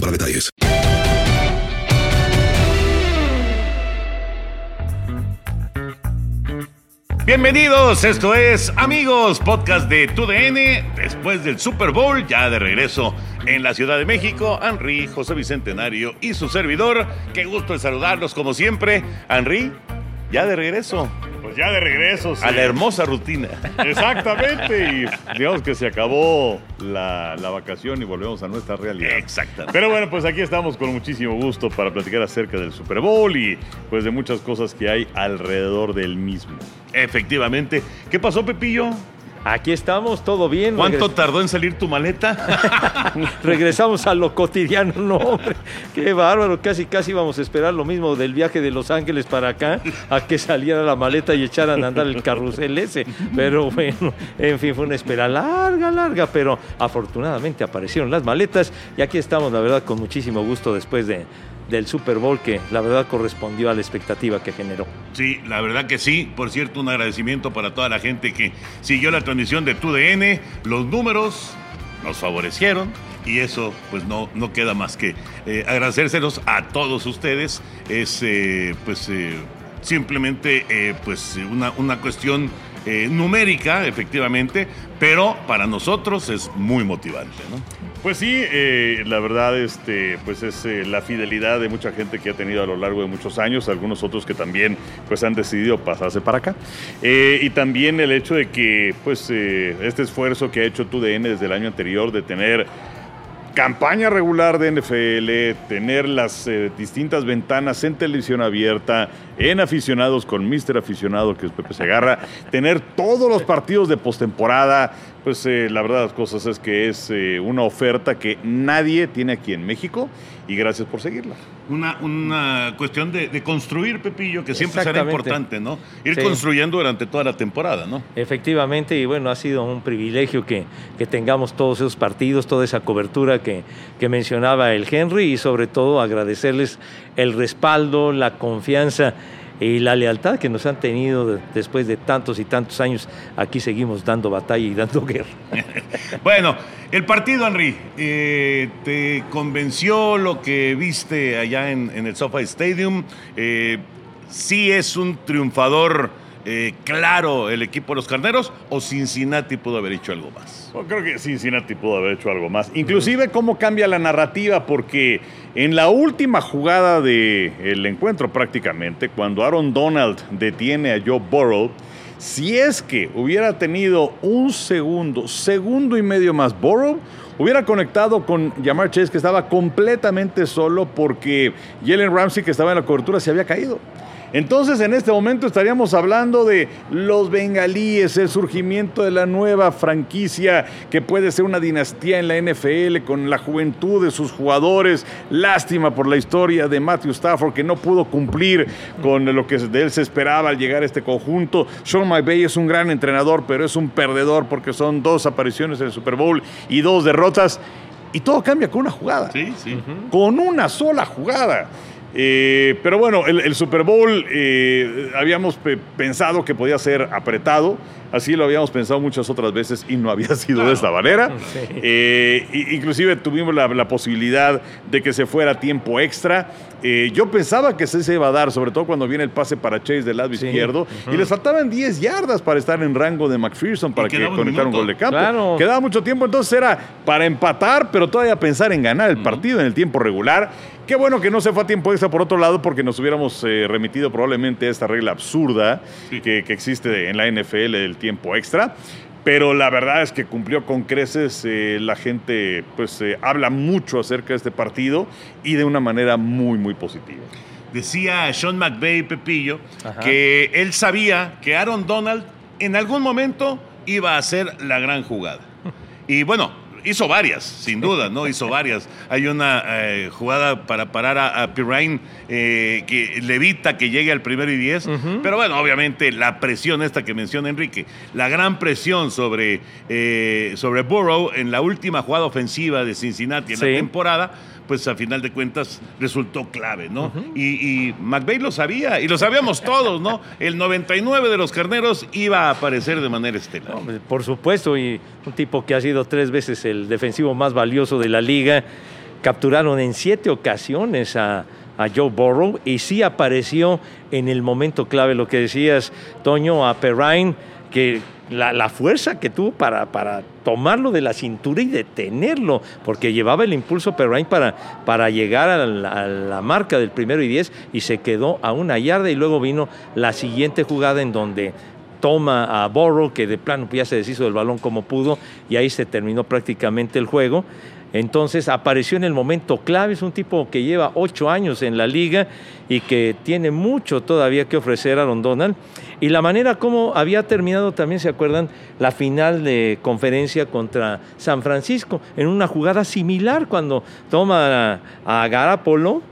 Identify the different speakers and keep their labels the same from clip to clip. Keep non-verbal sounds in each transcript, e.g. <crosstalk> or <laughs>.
Speaker 1: para detalles.
Speaker 2: Bienvenidos, esto es Amigos, podcast de TUDN. Después del Super Bowl, ya de regreso en la Ciudad de México, Henry, José Bicentenario y su servidor. Qué gusto de saludarlos como siempre. Henry, ya de regreso.
Speaker 3: Ya de regreso.
Speaker 2: A la hermosa rutina.
Speaker 3: Exactamente. Y digamos que se acabó la, la, vacación y volvemos a nuestra realidad.
Speaker 2: Exactamente.
Speaker 3: Pero bueno, pues aquí estamos con muchísimo gusto para platicar acerca del Super Bowl y pues de muchas cosas que hay alrededor del mismo.
Speaker 2: Efectivamente. ¿Qué pasó, Pepillo?
Speaker 4: Aquí estamos, todo bien.
Speaker 2: ¿Cuánto Regres tardó en salir tu maleta? <laughs>
Speaker 4: Regresamos a lo cotidiano, no, hombre. Qué bárbaro, casi, casi vamos a esperar lo mismo del viaje de Los Ángeles para acá, a que saliera la maleta y echaran a andar el carrusel ese. Pero bueno, en fin, fue una espera larga, larga, pero afortunadamente aparecieron las maletas y aquí estamos, la verdad, con muchísimo gusto después de, del Super Bowl que la verdad correspondió a la expectativa que generó.
Speaker 2: Sí, la verdad que sí. Por cierto, un agradecimiento para toda la gente que siguió la transmisión de TUDN. Los números nos favorecieron y eso pues no, no queda más que eh, agradecérselos a todos ustedes. Es eh, pues eh, simplemente eh, pues una, una cuestión eh, numérica, efectivamente, pero para nosotros es muy motivante, ¿no?
Speaker 3: Pues sí, eh, la verdad, este, pues es eh, la fidelidad de mucha gente que ha tenido a lo largo de muchos años, algunos otros que también pues han decidido pasarse para acá. Y también el hecho de que pues este esfuerzo que ha hecho TUDN desde el año anterior de tener campaña regular de NFL, tener las eh, distintas ventanas en televisión abierta, en aficionados con Mister Aficionado, que es Pepe Segarra, tener todos los partidos de postemporada, pues eh, la verdad las cosas es que es eh, una oferta que nadie tiene aquí en México y gracias por seguirla.
Speaker 2: Una, una cuestión de, de construir, Pepillo, que siempre será importante, ¿no? Ir sí. construyendo durante toda la temporada, ¿no?
Speaker 4: Efectivamente, y bueno, ha sido un privilegio que, que tengamos todos esos partidos, toda esa cobertura que, que mencionaba el Henry y sobre todo agradecerles el respaldo, la confianza y la lealtad que nos han tenido después de tantos y tantos años. Aquí seguimos dando batalla y dando <laughs> guerra. <laughs>
Speaker 2: bueno, el partido, Henry, eh, ¿te convenció lo que viste allá en, el SoFi Stadium? Eh, ¿Sí es un triunfador eh, claro el equipo de los Carneros o Cincinnati pudo haber hecho algo más?
Speaker 3: Creo que Cincinnati pudo haber hecho algo más. Inclusive cómo cambia la narrativa porque en la última jugada del el encuentro prácticamente, cuando Aaron Donald detiene a Joe Burrow, si es que hubiera tenido un segundo, segundo y medio más Burrow, hubiera conectado con Jamar Chase que estaba completamente solo porque Jalen Ramsey que estaba en la cobertura se había caído. Entonces en este momento estaríamos hablando de los bengalíes, el surgimiento de la nueva franquicia que puede ser una dinastía en la NFL con la juventud de sus jugadores. Lástima por la historia de Matthew Stafford que no pudo cumplir con lo que de él se esperaba al llegar a este conjunto. Sean McVay es un gran entrenador, pero es un perdedor porque son dos apariciones en el Super Bowl y dos derrotas. Y todo cambia con una jugada.
Speaker 2: Sí, sí.
Speaker 3: Con una sola jugada. Eh, pero bueno, el, el Super Bowl eh, habíamos pe pensado que podía ser apretado, así lo habíamos pensado muchas otras veces y no había <laughs> sido claro. de esta manera. <laughs> Sí. Eh, inclusive tuvimos la, la, posibilidad de que se fuera tiempo extra. Eh, yo pensaba que se iba a dar, sobre todo cuando viene el pase para Chase del lado sí. izquierdo, uh -huh. y les faltaban 10 yardas para estar en rango de McPherson para que conectara un gol de campo.
Speaker 4: Claro.
Speaker 3: Quedaba mucho tiempo, entonces era para empatar, pero todavía pensar en ganar el partido uh -huh. en el tiempo regular. Qué bueno que no se fue a tiempo extra por otro lado, porque nos hubiéramos eh, remitido probablemente a esta regla absurda sí. que, que, existe en la NFL del tiempo extra. Pero la verdad es que cumplió con creces. Eh, la gente pues eh, habla mucho acerca de este partido y de una manera muy, muy positiva.
Speaker 2: Decía Sean McVay, Pepillo, Ajá. que él sabía que Aaron Donald en algún momento iba a hacer la gran jugada. <laughs> Y bueno, hizo varias, sin duda, ¿no? Hizo varias. Hay una eh, jugada para parar a, a Pirine eh, que le evita que llegue al primero y diez. Pero bueno, obviamente la presión esta que menciona Enrique, la gran presión sobre, eh, sobre Burrow en la última jugada ofensiva de Cincinnati en
Speaker 4: Sí.
Speaker 2: la temporada, pues a final de cuentas resultó clave, ¿no? y, y McVay lo sabía, y lo sabíamos todos, ¿no? El 99 de los carneros iba a aparecer de manera estelar.
Speaker 4: Por supuesto, y un tipo que ha sido tres veces el defensivo más valioso de la liga. Capturaron en siete ocasiones a, a Joe Burrow y sí apareció en el momento clave, lo que decías, Toño, a Perrine, que la, la fuerza que tuvo para, para tomarlo de la cintura y detenerlo, porque llevaba el impulso Perrine para, para llegar a la, a la marca del primero y diez y se quedó a una yarda y luego vino la siguiente jugada en donde toma a Borrow, que de plano ya se deshizo del balón como pudo, y ahí se terminó prácticamente el juego. Entonces apareció en el momento clave, es un tipo que lleva ocho años en la liga y que tiene mucho todavía que ofrecer a Aaron Donald. Y la manera como había terminado también, ¿se acuerdan? La final de conferencia contra San Francisco, en una jugada similar cuando toma a, Garapolo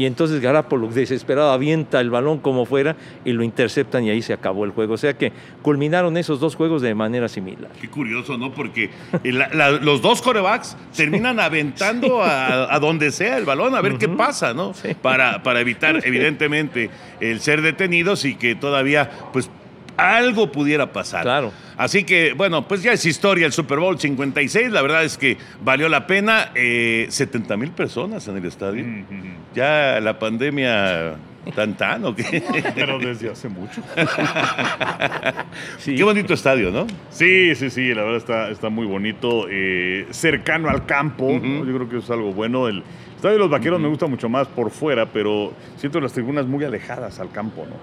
Speaker 4: y entonces Garapolo desesperado avienta el balón como fuera y lo interceptan y ahí se acabó el juego. O sea que culminaron esos dos juegos de manera similar.
Speaker 2: Qué curioso, ¿no? Porque la- la- los dos corebacks terminan aventando <laughs> a, a donde sea el balón a ver qué pasa, ¿no?
Speaker 4: Sí.
Speaker 2: Para, para evitar, <laughs> evidentemente, el ser detenidos y que todavía, pues, algo pudiera pasar.
Speaker 4: Claro.
Speaker 2: Así que, bueno, pues ya es historia el Super Bowl 56. La verdad es que valió la pena. Eh, 70 mil personas en el estadio. Ya la pandemia tan tan o qué. <laughs>
Speaker 3: Pero desde hace mucho. <laughs>
Speaker 4: Sí.
Speaker 2: Qué bonito estadio, ¿no?
Speaker 3: Sí, sí, sí, la verdad está, está muy bonito, eh, cercano al campo, ¿no? yo creo que es algo bueno. El estadio de los Vaqueros me gusta mucho más por fuera, pero siento las tribunas muy alejadas al campo, ¿no?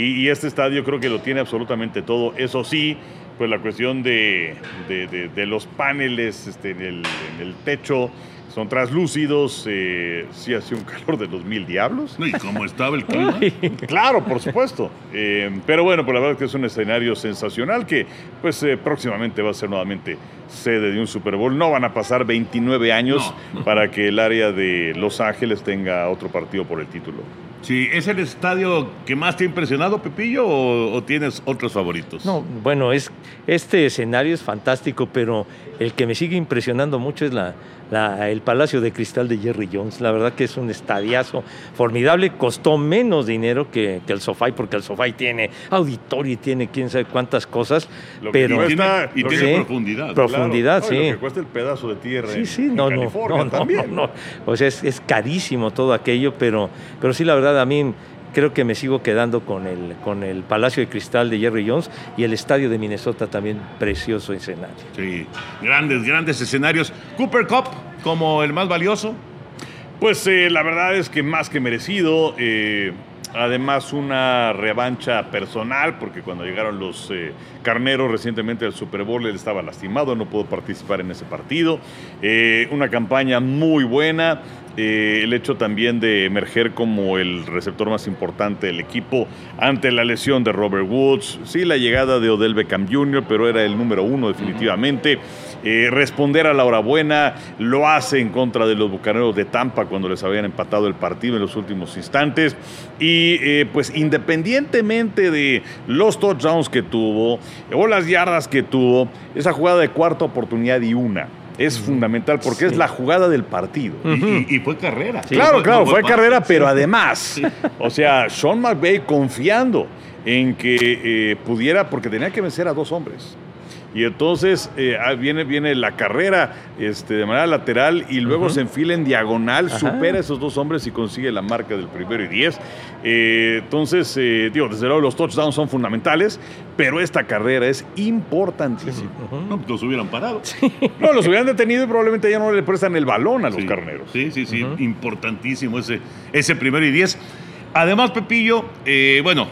Speaker 3: Y, y este estadio creo que lo tiene absolutamente todo. Eso sí, pues la cuestión de, de- de- de los paneles este, en, el, en el techo son translúcidos, eh, sí hace un calor de los mil diablos.
Speaker 2: Y cómo estaba el clima.
Speaker 3: Claro, por supuesto. Eh, pero bueno, pues la verdad es que es un escenario sensacional que pues eh, próximamente va a ser nuevamente sede de un Super Bowl. No van a pasar 29 años <laughs> para que el área de Los Ángeles tenga otro partido por el título.
Speaker 2: Sí, ¿es el estadio que más te ha impresionado, Pepillo, o, o tienes otros favoritos?
Speaker 4: No, bueno, es, este escenario es fantástico, pero el que me sigue impresionando mucho es la, la- el Palacio de Cristal de Jerry Jones. La verdad que es un estadiazo formidable. Costó menos dinero que, que el SoFi, porque el SoFi tiene auditorio y tiene quién sabe cuántas cosas.
Speaker 3: Lo
Speaker 4: pero
Speaker 2: Y tiene,
Speaker 3: cuesta-
Speaker 2: y
Speaker 3: lo
Speaker 2: tiene
Speaker 4: que-
Speaker 2: profundidad.
Speaker 4: Prof- Profundidad,
Speaker 3: Claro.
Speaker 4: Sí.
Speaker 3: Lo que cuesta el pedazo de tierra
Speaker 4: Sí, sí,
Speaker 3: en
Speaker 4: no, no, no, no. O sea, es, es carísimo todo aquello, pero, pero sí, la verdad, a mí creo que me sigo quedando con el, con el Palacio de Cristal de Jerry Jones y el Estadio de Minnesota también, precioso escenario.
Speaker 2: Sí, grandes, grandes escenarios. Cooper Cup como el más valioso.
Speaker 3: Pues eh, la verdad es que más que merecido. eh, además, una revancha personal, porque cuando llegaron los eh, carneros recientemente al Super Bowl, él estaba lastimado, no pudo participar en ese partido. Eh, una campaña muy buena. Eh, el hecho también de emerger como el receptor más importante del equipo ante la lesión de Robert Woods. Sí, la llegada de Odell Beckham Jr., pero era el número uno definitivamente. Eh, responder a la hora buena, lo hace en contra de los Bucaneros de Tampa cuando les habían empatado el partido en los últimos instantes. Y eh, pues independientemente de los touchdowns que tuvo o las yardas que tuvo, esa jugada de cuarta oportunidad y una es fundamental porque es la jugada del partido.
Speaker 2: Y, y- y fue carrera.
Speaker 3: Claro, claro, fue carrera, pero además, o sea, Sean McVay confiando en que eh, pudiera, porque tenía que vencer a dos hombres. Y entonces eh, ah, viene, viene la carrera este, de manera lateral y luego se enfila en diagonal,
Speaker 4: Ajá.
Speaker 3: supera a esos dos hombres y consigue la marca del primero y diez. Eh, entonces, eh, digo, desde luego los touchdowns son fundamentales, pero esta carrera es importantísima.
Speaker 2: No, pues los hubieran parado.
Speaker 3: No, los hubieran detenido y probablemente ya no le prestan el balón a los
Speaker 2: Sí.
Speaker 3: carneros.
Speaker 2: Sí, sí, sí, importantísimo ese, ese primero y diez. Además, Pepillo, eh, bueno,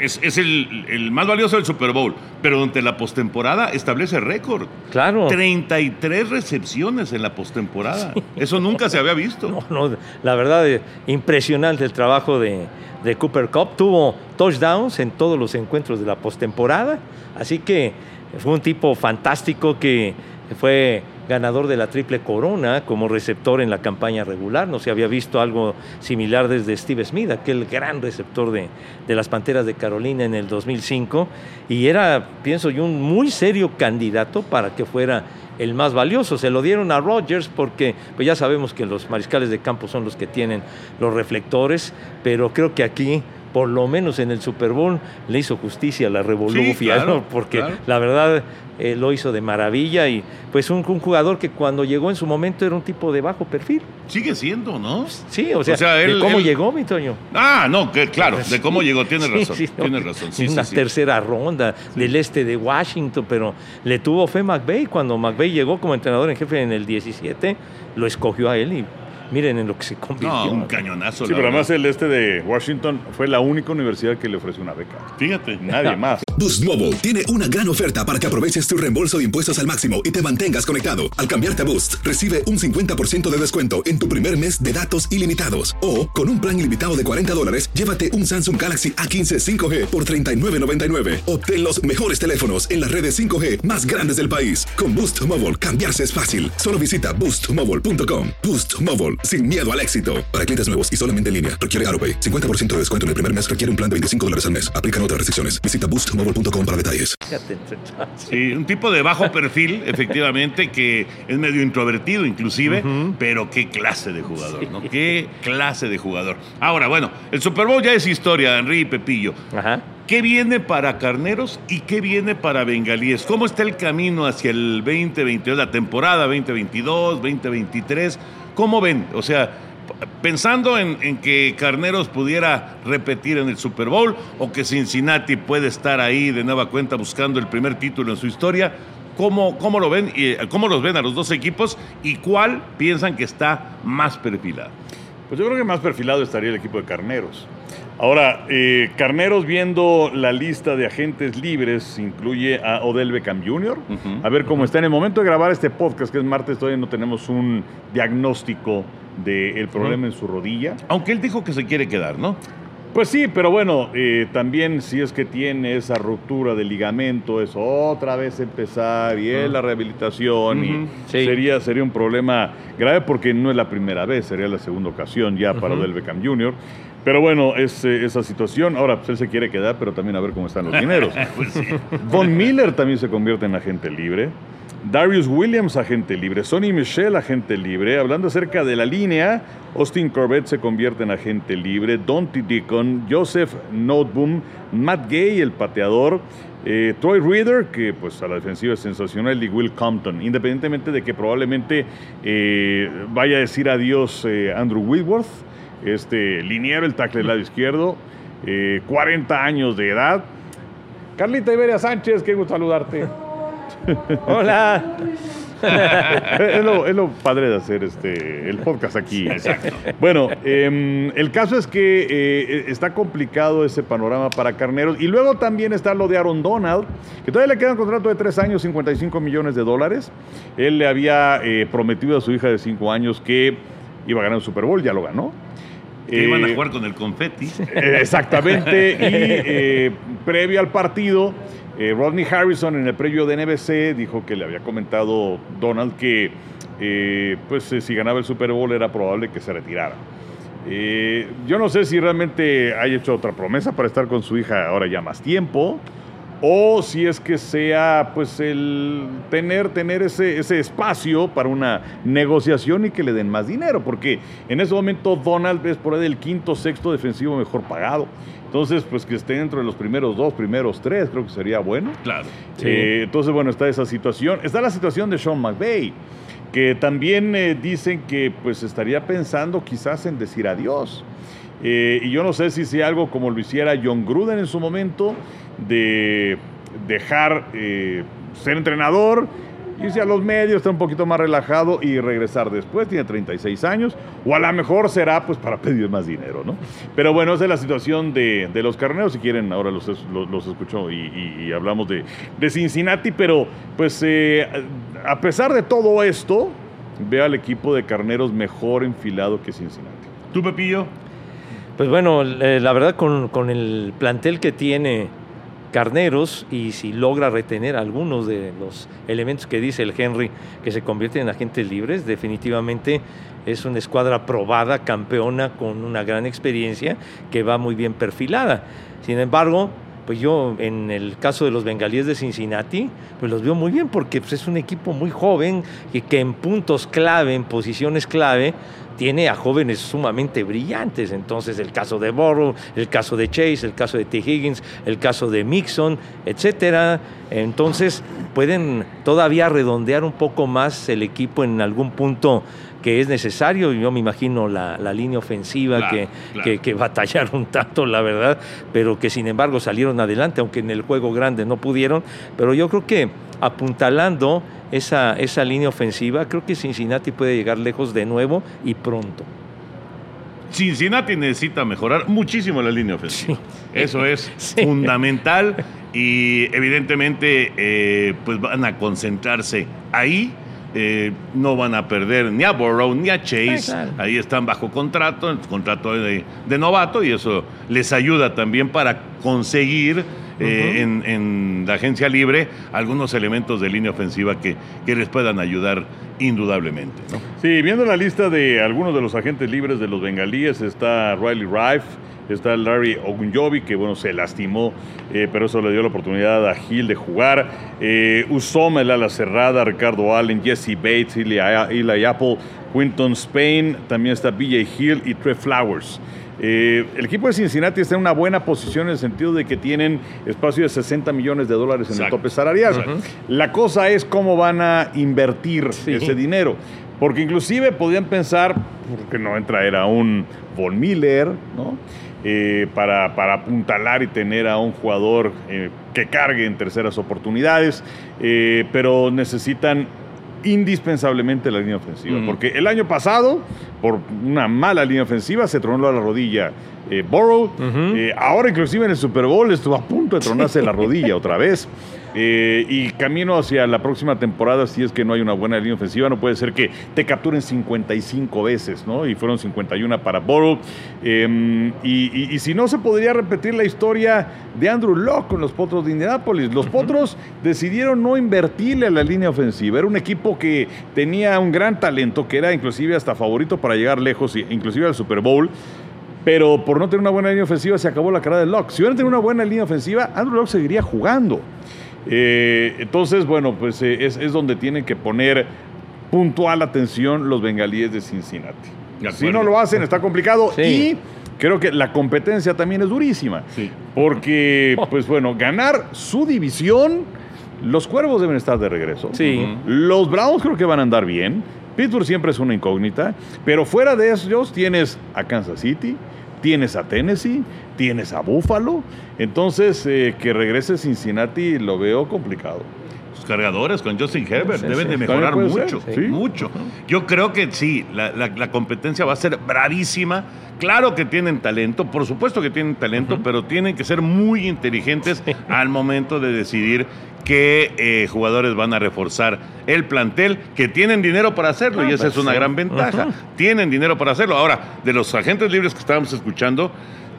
Speaker 2: es, es el, el más valioso del Super Bowl, pero durante la postemporada establece récord.
Speaker 4: Claro.
Speaker 2: 33 recepciones en la postemporada. Eso nunca se había visto. <laughs>
Speaker 4: No, no, la verdad, eh, impresionante el trabajo de, de Cooper Cup. Tuvo touchdowns en todos los encuentros de la postemporada. Así que fue un tipo fantástico que fue ganador de la triple corona como receptor en la campaña regular. No se había visto algo similar desde Steve Smith, aquel gran receptor de, de las Panteras de Carolina en el 2005. Y era, pienso yo, un muy serio candidato para que fuera el más valioso. Se lo dieron a Rodgers porque pues ya sabemos que los mariscales de campo son los que tienen los reflectores, pero creo que aquí por lo menos en el Super Bowl le hizo justicia a la revolución,
Speaker 2: Sí, claro, <laughs>
Speaker 4: porque
Speaker 2: claro.
Speaker 4: la verdad eh, lo hizo de maravilla y pues un, un jugador que cuando llegó en su momento era un tipo de bajo perfil.
Speaker 2: Sigue siendo, ¿no?
Speaker 4: Sí, o sea,
Speaker 2: O sea,
Speaker 4: de cómo
Speaker 2: él-
Speaker 4: llegó, mi Toño.
Speaker 2: Ah, no, que, claro, de cómo llegó, tienes
Speaker 4: Sí,
Speaker 2: razón,
Speaker 4: sí, no,
Speaker 2: razón. Sí,
Speaker 4: una tercera ronda del este de Washington, pero le tuvo fe McVeigh. Cuando McVeigh llegó como entrenador en jefe en el 17, lo escogió a él y miren en lo que se convirtió.
Speaker 2: No, un cañonazo.
Speaker 3: Sí,
Speaker 2: la
Speaker 3: pero además el este de Washington fue la única universidad que le ofreció una beca.
Speaker 2: Fíjate.
Speaker 3: Nadie <laughs> más.
Speaker 1: Boost Mobile tiene una gran oferta para que aproveches tu reembolso de impuestos al máximo y te mantengas conectado. Al cambiarte a Boost, recibe un 50% de descuento en tu primer mes de datos ilimitados. O, con un plan ilimitado de 40 dólares, llévate un Samsung Galaxy A15 5G por $39.99. Obtén los mejores teléfonos en las redes 5G más grandes del país. Con Boost Mobile, cambiarse es fácil. Solo visita boostmobile.com. Boost Mobile, sin miedo al éxito. Para clientes nuevos y solamente en línea, requiere AroPay. 50% de descuento en el primer mes requiere un plan de 25 dólares al mes. Aplican otras restricciones. Visita boostmobile.com para detalles.
Speaker 2: Sí, un tipo de bajo perfil, <laughs> efectivamente, que es medio introvertido inclusive, pero qué clase de jugador, ¿no? Qué clase de jugador. Ahora, bueno, el Super Bowl ya es historia, Henry y Pepillo.
Speaker 4: Ajá.
Speaker 2: ¿Qué viene para Carneros y qué viene para Bengalíes? ¿Cómo está el camino hacia el 2022, la temporada 2022, 2023? ¿Cómo ven? O sea, pensando en, que Carneros pudiera repetir en el Super Bowl o que Cincinnati puede estar ahí de nueva cuenta buscando el primer título en su historia, ¿cómo, cómo lo ven? eh, ¿Cómo los ven a los dos equipos y cuál piensan que está más perfilado?
Speaker 3: Pues yo creo que más perfilado estaría el equipo de Carneros. Ahora, eh, Carneros viendo la lista de agentes libres incluye a Odell Beckham Jr. A ver cómo está. En el momento de grabar este podcast, que es martes, todavía no tenemos un diagnóstico del problema en su rodilla.
Speaker 2: Aunque él dijo que se quiere quedar, ¿no?
Speaker 3: Pues sí, pero bueno, eh, también si es que tiene esa ruptura de ligamento, es otra vez empezar y es la rehabilitación y
Speaker 4: sí.
Speaker 3: sería, sería un problema grave porque no es la primera vez, sería la segunda ocasión ya para
Speaker 4: Ujú.
Speaker 3: Odell Beckham Jr. Pero bueno, es eh, esa situación. Ahora, pues él se quiere quedar, pero también a ver cómo están los dineros. <laughs>
Speaker 2: Pues sí.
Speaker 3: Von Miller también se convierte en agente libre. Darius Williams, agente libre. Sonny Michel, agente libre. Hablando acerca de la línea, Austin Corbett se convierte en agente libre. Donty Deacon, Joseph Noteboom, Matt Gay, el pateador. eh, Troy Reader, que pues a la defensiva es sensacional, y Will Compton. Independientemente de que probablemente eh, vaya a decir adiós eh, Andrew Whitworth, este liniero, el tackle del lado izquierdo, eh, 40 años de edad. Carlita Iberia Sánchez, qué gusto saludarte. <laughs>
Speaker 4: Hola.
Speaker 3: es, lo, es lo padre de hacer este, el podcast aquí. Bueno, em, el caso es que eh, está complicado ese panorama para Carneros. Y luego también está lo de Aaron Donald, que todavía le queda un contrato de tres años, 55 millones de dólares. Él le había eh, prometido a su hija de cinco años que iba a ganar un Super Bowl, ya lo ganó.
Speaker 2: Que iban a
Speaker 3: Eh,
Speaker 2: jugar con el confeti. <laughs>
Speaker 3: Exactamente. Y eh, previo al partido, eh, Rodney Harrison en el previo de NBC dijo que le había comentado Donald que eh, pues si ganaba el Super Bowl era probable que se retirara. Yo no sé si realmente haya hecho otra promesa para estar con su hija ahora ya más tiempo. O si es que sea pues el tener, tener ese, ese espacio para una negociación y que le den más dinero. Porque en ese momento Donald es por ahí el quinto, sexto defensivo mejor pagado. Entonces, pues que esté dentro de los primeros dos, primeros tres, creo que sería bueno.
Speaker 2: Claro.
Speaker 4: Sí.
Speaker 3: Eh, entonces, bueno, está esa situación. Está la situación de Sean McVay, que también eh, dicen que pues estaría pensando quizás en decir adiós. Eh, y yo no sé si sea algo como lo hiciera John Gruden en su momento, de dejar eh, ser entrenador, irse a los medios, estar un poquito más relajado y regresar después. Tiene 36 años, o a lo mejor será pues para pedir más dinero, ¿no? Pero bueno, esa es la situación de, de los carneros. Si quieren, ahora los, los, los escucho y hablamos de, de Cincinnati. Pero pues eh, a pesar de todo esto, veo al equipo de carneros mejor enfilado que Cincinnati.
Speaker 2: ¿Tú, Pepillo?
Speaker 4: Pues bueno, eh, la verdad con, con el plantel que tiene carneros y si logra retener algunos de los elementos que dice el Henry que se convierten en agentes libres, definitivamente es una escuadra probada, campeona, con una gran experiencia, que va muy bien perfilada. Sin embargo, pues yo en el caso de los bengalíes de Cincinnati, pues los veo muy bien porque pues, es un equipo muy joven y que en puntos clave, en posiciones clave, tiene a jóvenes sumamente brillantes. Entonces, el caso de Borrow, el caso de Chase, el caso de T. Higgins, el caso de Mixon, etcétera. Entonces, pueden todavía redondear un poco más el equipo en algún punto que es necesario. Yo me imagino la, línea ofensiva que, Que, que, batallaron tanto, la verdad, pero que sin embargo salieron adelante, aunque en el juego grande no pudieron. Pero yo creo que apuntalando esa, esa línea ofensiva, creo que Cincinnati puede llegar lejos de nuevo y pronto.
Speaker 2: Cincinnati necesita mejorar muchísimo la línea ofensiva. Eso es <laughs> fundamental y evidentemente eh, pues van a concentrarse ahí. Eh, no van a perder ni a Burrow ni a Chase. Ahí están bajo contrato, el contrato de, de novato y eso les ayuda también para conseguir eh, en, la agencia libre algunos elementos de línea ofensiva que, que les puedan ayudar indudablemente.
Speaker 3: Sí, viendo la lista de algunos de los agentes libres de los bengalíes, está Riley Rife, está Larry Ogunjobi, que bueno, se lastimó, eh, pero eso le dio la oportunidad a Gil de jugar. Eh, Usoma, el ala cerrada, Ricardo Allen, Jesse Bates, Eli, Eli Apple, Quinton Spain, también está BJ Hill y Trey Flowers. Eh, el equipo de Cincinnati está en una buena posición en el sentido de que tienen espacio de 60 millones de dólares en el tope salarial. La cosa es cómo van a invertir ese dinero. Porque inclusive podían pensar, porque no en traer a un Von Miller, ¿no? Eh, para, para, apuntalar y tener a un jugador eh, que cargue en terceras oportunidades, pero necesitan indispensablemente la línea ofensiva. Mm. Porque el año pasado, por una mala línea ofensiva, se tronó la rodilla eh, Burrow. Eh, ahora inclusive en el Super Bowl estuvo a punto de tronarse la rodilla otra vez. Eh, y camino hacia la próxima temporada, si es que no hay una buena línea ofensiva, no puede ser que te capturen 55 veces, ¿no? Y fueron 51 para Burrow. Em, y, si no, se podría repetir la historia de Andrew Locke con los Potros de Indianapolis. Los Potros decidieron no invertirle a la línea ofensiva. Era un equipo que tenía un gran talento, que era inclusive hasta favorito para llegar lejos, inclusive al Super Bowl pero por no tener una buena línea ofensiva se acabó la cara de Locke. Si hubieran tenido una buena línea ofensiva, Andrew Locke seguiría jugando. Eh, entonces, bueno, pues eh, es, donde tienen que poner puntual atención los bengalíes de Cincinnati. si no lo hacen, está complicado. <laughs> Y creo que la competencia también es durísima. Porque, <laughs> pues bueno, ganar su división, los cuervos deben estar de regreso.
Speaker 4: Sí.
Speaker 3: Los Browns creo que van a andar bien. Pittsburgh siempre es una incógnita. Pero fuera de ellos tienes a Kansas City, tienes a Tennessee, tienes a Buffalo. Entonces, eh, que regrese Cincinnati lo veo complicado.
Speaker 2: Los cargadores con Justin Herbert deben de mejorar mucho, mucho. Yo creo que sí, la, competencia va a ser bravísima. Claro que tienen talento, por supuesto que tienen talento, pero tienen que ser muy inteligentes al momento de decidir qué eh, jugadores van a reforzar el plantel, que tienen dinero para hacerlo, y ah, esa es una gran ventaja. Tienen dinero para hacerlo. Ahora, de los agentes libres que estábamos escuchando,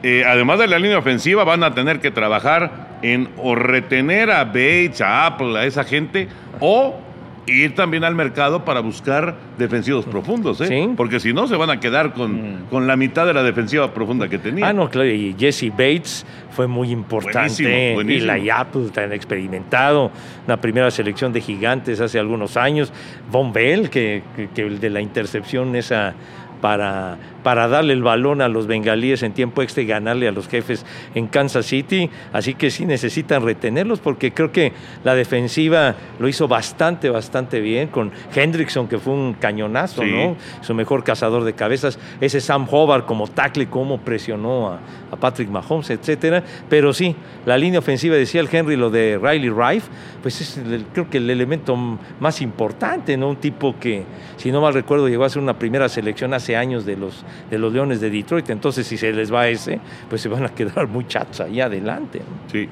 Speaker 2: eh, además de la línea ofensiva, van a tener que trabajar en o retener a Bates, a Apple, a esa gente, o ir también al mercado para buscar defensivos profundos, ¿eh? Porque si no, se van a quedar con, mm. con, la mitad de la defensiva profunda que tenía.
Speaker 4: Ah, no, claro, y Jesse Bates fue muy importante. Y la Apple tan experimentado, la primera selección de gigantes hace algunos años. Von Bell, que, que, el de la intercepción esa para, para darle el balón a los bengalíes en tiempo extra y ganarle a los jefes en Kansas City. Así que sí necesitan retenerlos porque creo que la defensiva lo hizo bastante, bastante bien con Hendrickson, que fue un cañonazo, ¿no? Su mejor cazador de cabezas. Ese Sam Hobart como tackle, cómo presionó a, Patrick Mahomes, etcétera. Pero sí, la línea ofensiva, decía el Henry, lo de Riley Rife, pues es creo que el elemento más importante, ¿no? Un tipo que, si no mal recuerdo, llegó a ser una primera selección hace años de los, de los Leones de Detroit. Entonces, si se les va ese, pues se van a quedar muy chatos ahí adelante.
Speaker 2: Sí.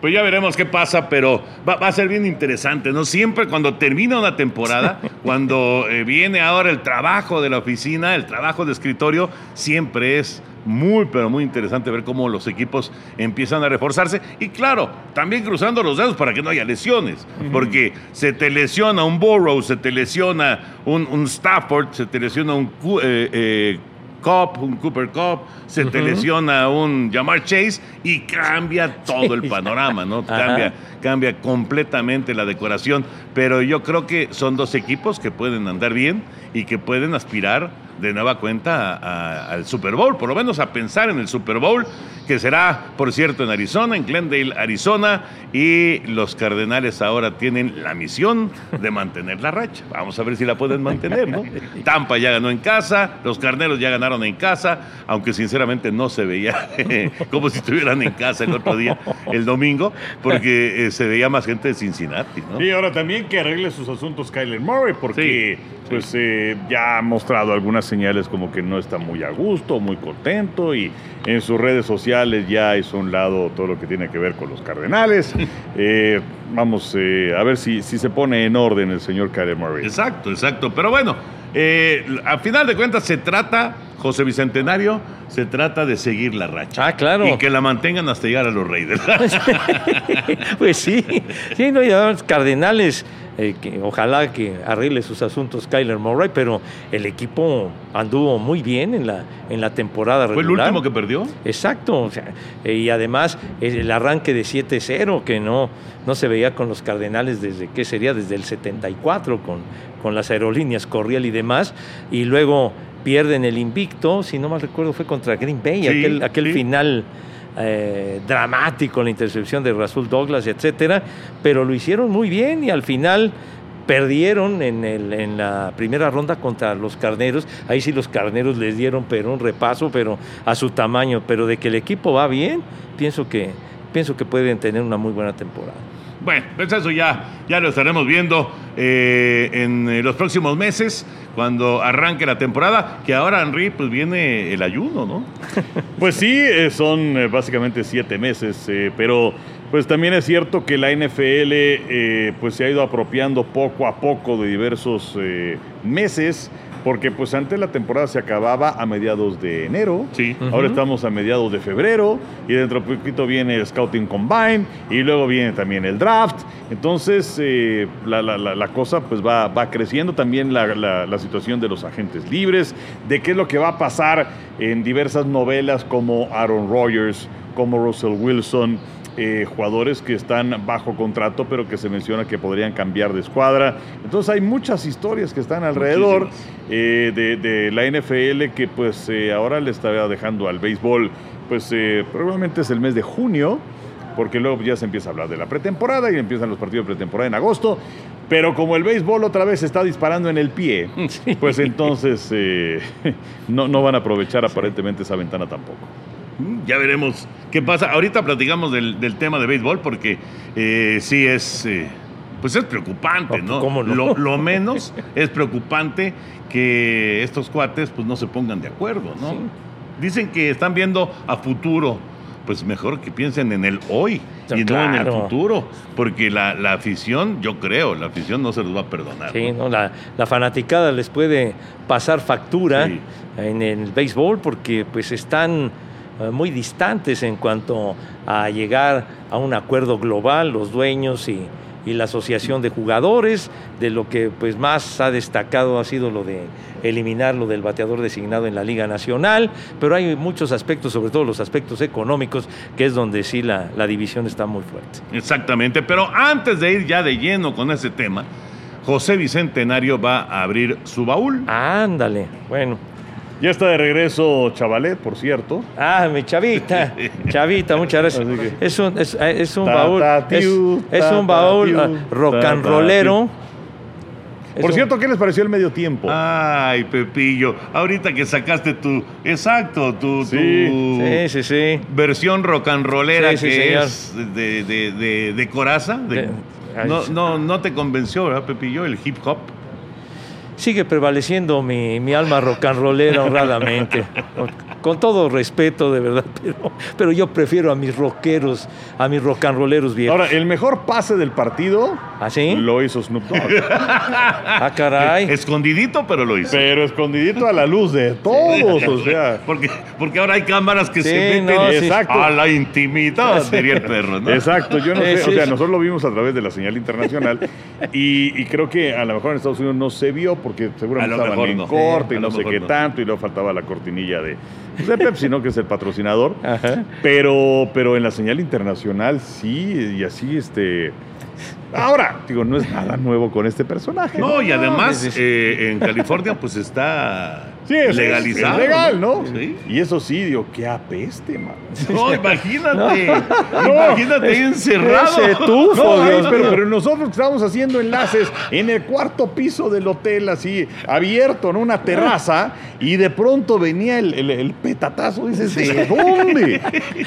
Speaker 2: Pues ya veremos qué pasa, pero va, va a ser bien interesante, ¿no? Siempre cuando termina una temporada, <laughs> cuando eh, viene ahora el trabajo de la oficina, el trabajo de escritorio, siempre es muy, pero muy interesante ver cómo los equipos empiezan a reforzarse. Y claro, también cruzando los dedos para que no haya lesiones. Porque se te lesiona un Burrow, se te lesiona un, un Stafford, se te lesiona un eh, eh, Cup, un Cooper Cup, se te lesiona un Jamar Chase y cambia todo el panorama, ¿no? Cambia, cambia completamente la decoración. Pero yo creo que son dos equipos que pueden andar bien y que pueden aspirar de nueva cuenta al Super Bowl, por lo menos a pensar en el Super Bowl, que será, por cierto, en Arizona, en Glendale, Arizona, y los Cardenales ahora tienen la misión de mantener la racha. Vamos a ver si la pueden mantener, ¿no? Tampa ya ganó en casa, los Carneros ya ganaron en casa, aunque sinceramente no se veía <laughs> como si estuvieran en casa el otro día, el domingo, porque eh, se veía más gente de Cincinnati, ¿no?
Speaker 3: Y ahora también que arregle sus asuntos Kyler Murray, porque
Speaker 2: Sí,
Speaker 3: pues eh, ya ha mostrado algunas señales como que no está muy a gusto, muy contento, y en sus redes sociales ya hizo a un lado todo lo que tiene que ver con los Cardenales. <laughs> Eh, vamos eh, a ver si, si se pone en orden el señor Kyler Murray.
Speaker 2: Exacto, exacto. Pero bueno, eh, a final de cuentas se trata, José Bicentenario, se trata de seguir la racha.
Speaker 4: Ah, claro.
Speaker 2: Y que la mantengan hasta llegar a los Raiders. <laughs>
Speaker 4: pues sí, sí, no, ya los Cardenales, eh, que ojalá que arregle sus asuntos Kyler Murray, pero el equipo anduvo muy bien en la, en la temporada
Speaker 2: Fue el
Speaker 4: regular.
Speaker 2: último que perdió.
Speaker 4: Exacto, o sea, eh, y además el arranque de 7-0 que no, no se veía con los Cardenales desde, ¿qué sería? Desde el 74 con, con las aerolíneas Corriel y demás, y luego pierden el invicto, si no mal recuerdo fue contra Green Bay,
Speaker 2: Sí,
Speaker 4: aquel, aquel
Speaker 2: sí.
Speaker 4: final eh, dramático, la intercepción de Rasul Douglas, etcétera, pero lo hicieron muy bien y al final perdieron en, el- en la primera ronda contra los carneros. Ahí sí los carneros les dieron pero un repaso, pero a su tamaño. Pero de que el equipo va bien, pienso que, pienso que pueden tener una muy buena temporada.
Speaker 2: Bueno, pues eso ya, ya lo estaremos viendo eh, en eh, los próximos meses, cuando arranque la temporada, que ahora, Henry, pues viene el ayuno, ¿no? <laughs>
Speaker 3: Pues sí, eh, son eh, básicamente siete meses, pero pues también es cierto que la NFL pues se ha ido apropiando poco a poco de diversos meses, porque pues antes la temporada se acababa a mediados de enero,
Speaker 2: Sí.
Speaker 3: ahora estamos a mediados de febrero y dentro de poquito viene el Scouting Combine y luego viene también el draft, entonces eh, la, la- la- la cosa pues va, va creciendo. También la situación de los agentes libres, de qué es lo que va a pasar en diversas novelas como Aaron Rodgers, como Russell Wilson, eh, jugadores que están bajo contrato pero que se menciona que podrían cambiar de escuadra. Entonces hay muchas historias que están alrededor eh, de, de la NFL que pues eh, ahora le está dejando al béisbol pues probablemente es el mes de junio porque luego ya se empieza a hablar de la pretemporada y empiezan los partidos de pretemporada en agosto. Pero como el béisbol otra vez está disparando en el pie, <laughs> pues entonces <laughs> no, no van a aprovechar aparentemente esa ventana tampoco.
Speaker 2: Mm, Ya veremos qué pasa. Ahorita platicamos del, del tema de béisbol porque eh, sí es, eh, pues es preocupante,
Speaker 4: No,
Speaker 2: ¿no?
Speaker 4: ¿cómo no?
Speaker 2: Lo, lo menos <laughs> es preocupante que estos cuates pues no se pongan de acuerdo, ¿no?
Speaker 4: Sí.
Speaker 2: Dicen que están viendo a futuro. Pues mejor que piensen en el hoy y no en el futuro, porque la, la afición, yo creo, la afición no se los va a perdonar.
Speaker 4: Sí,
Speaker 2: ¿no?
Speaker 4: ¿no? La, la fanaticada les puede pasar factura
Speaker 2: Sí.
Speaker 4: en el béisbol porque pues están muy distantes en cuanto a llegar a un acuerdo global, los dueños y, y la asociación de jugadores, de lo que pues más ha destacado ha sido lo de eliminar lo del bateador designado en la Liga Nacional, pero hay muchos aspectos, sobre todo los aspectos económicos, que es donde sí la, la división está muy fuerte.
Speaker 2: Exactamente, pero antes de ir ya de lleno con ese tema, José Bicentenario va a abrir su baúl.
Speaker 4: Ándale, bueno.
Speaker 3: Ya está de regreso Chavalet, por cierto.
Speaker 4: Ah, mi chavita, <laughs> chavita, muchas gracias.
Speaker 3: Que-
Speaker 4: Es un, es, es un
Speaker 3: Ta,
Speaker 4: baúl,
Speaker 3: ta,
Speaker 4: es,
Speaker 3: tiu,
Speaker 4: es
Speaker 3: ta,
Speaker 4: un baúl
Speaker 3: tiu,
Speaker 4: ah, rock and rollero.
Speaker 3: Por cierto, ¿qué les pareció el medio tiempo?
Speaker 2: Ay, Pepillo, ahorita que sacaste tu, exacto, tu,
Speaker 3: Sí.
Speaker 2: tu
Speaker 4: Sí, sí, sí.
Speaker 2: versión rock and rollera
Speaker 4: Sí, sí,
Speaker 2: que
Speaker 4: señor.
Speaker 2: es de, de, de, de coraza. de-
Speaker 4: De- ay,
Speaker 2: no, no, no te convenció, ¿verdad, Pepillo? El hip hop.
Speaker 4: Sigue prevaleciendo mi, mi alma rock and rollera honradamente. <laughs> con todo respeto, de verdad, <laughs> pero, pero yo prefiero a mis rockeros, a mis rock and rolleros viejos.
Speaker 3: Ahora, el mejor pase del partido
Speaker 4: ¿Ah, sí?
Speaker 3: lo hizo Snoop Dogg. <laughs>
Speaker 4: Ah, caray.
Speaker 2: Escondidito, pero lo hizo.
Speaker 3: pero escondidito a la luz de todos, o sea.
Speaker 2: Porque, porque ahora hay cámaras que
Speaker 4: Sí,
Speaker 2: se meten
Speaker 4: no, sí.
Speaker 3: Exacto.
Speaker 2: a la intimidad, diría el perro, ¿no?
Speaker 3: Exacto, yo no sé, o sea, nosotros lo vimos a través de la señal internacional y, y creo que a lo mejor en Estados Unidos no se vio porque seguramente estaban en
Speaker 2: no.
Speaker 3: corte
Speaker 2: Sí,
Speaker 3: y no sé qué
Speaker 2: no.
Speaker 3: tanto y luego faltaba la cortinilla de, pues, de Pepsi, ¿no? Que es el patrocinador.
Speaker 4: Ajá.
Speaker 3: Pero, pero en la señal internacional sí, y así este... Ahora, digo, no es nada nuevo con este personaje.
Speaker 2: No, y además eh, en California pues está
Speaker 3: Sí, es,
Speaker 2: legalizado.
Speaker 3: es legal, ¿no?
Speaker 2: Sí.
Speaker 3: Y eso sí, digo, qué apeste, man.
Speaker 2: No, imagínate. <laughs> Imagínate ahí encerrado.
Speaker 4: Ese tufo,
Speaker 3: No,
Speaker 4: Dios
Speaker 3: pero, nosotros estábamos haciendo enlaces en el cuarto piso del hotel, así abierto, en una terraza, y de pronto venía el, el- el petatazo. Dices, ¿de dónde?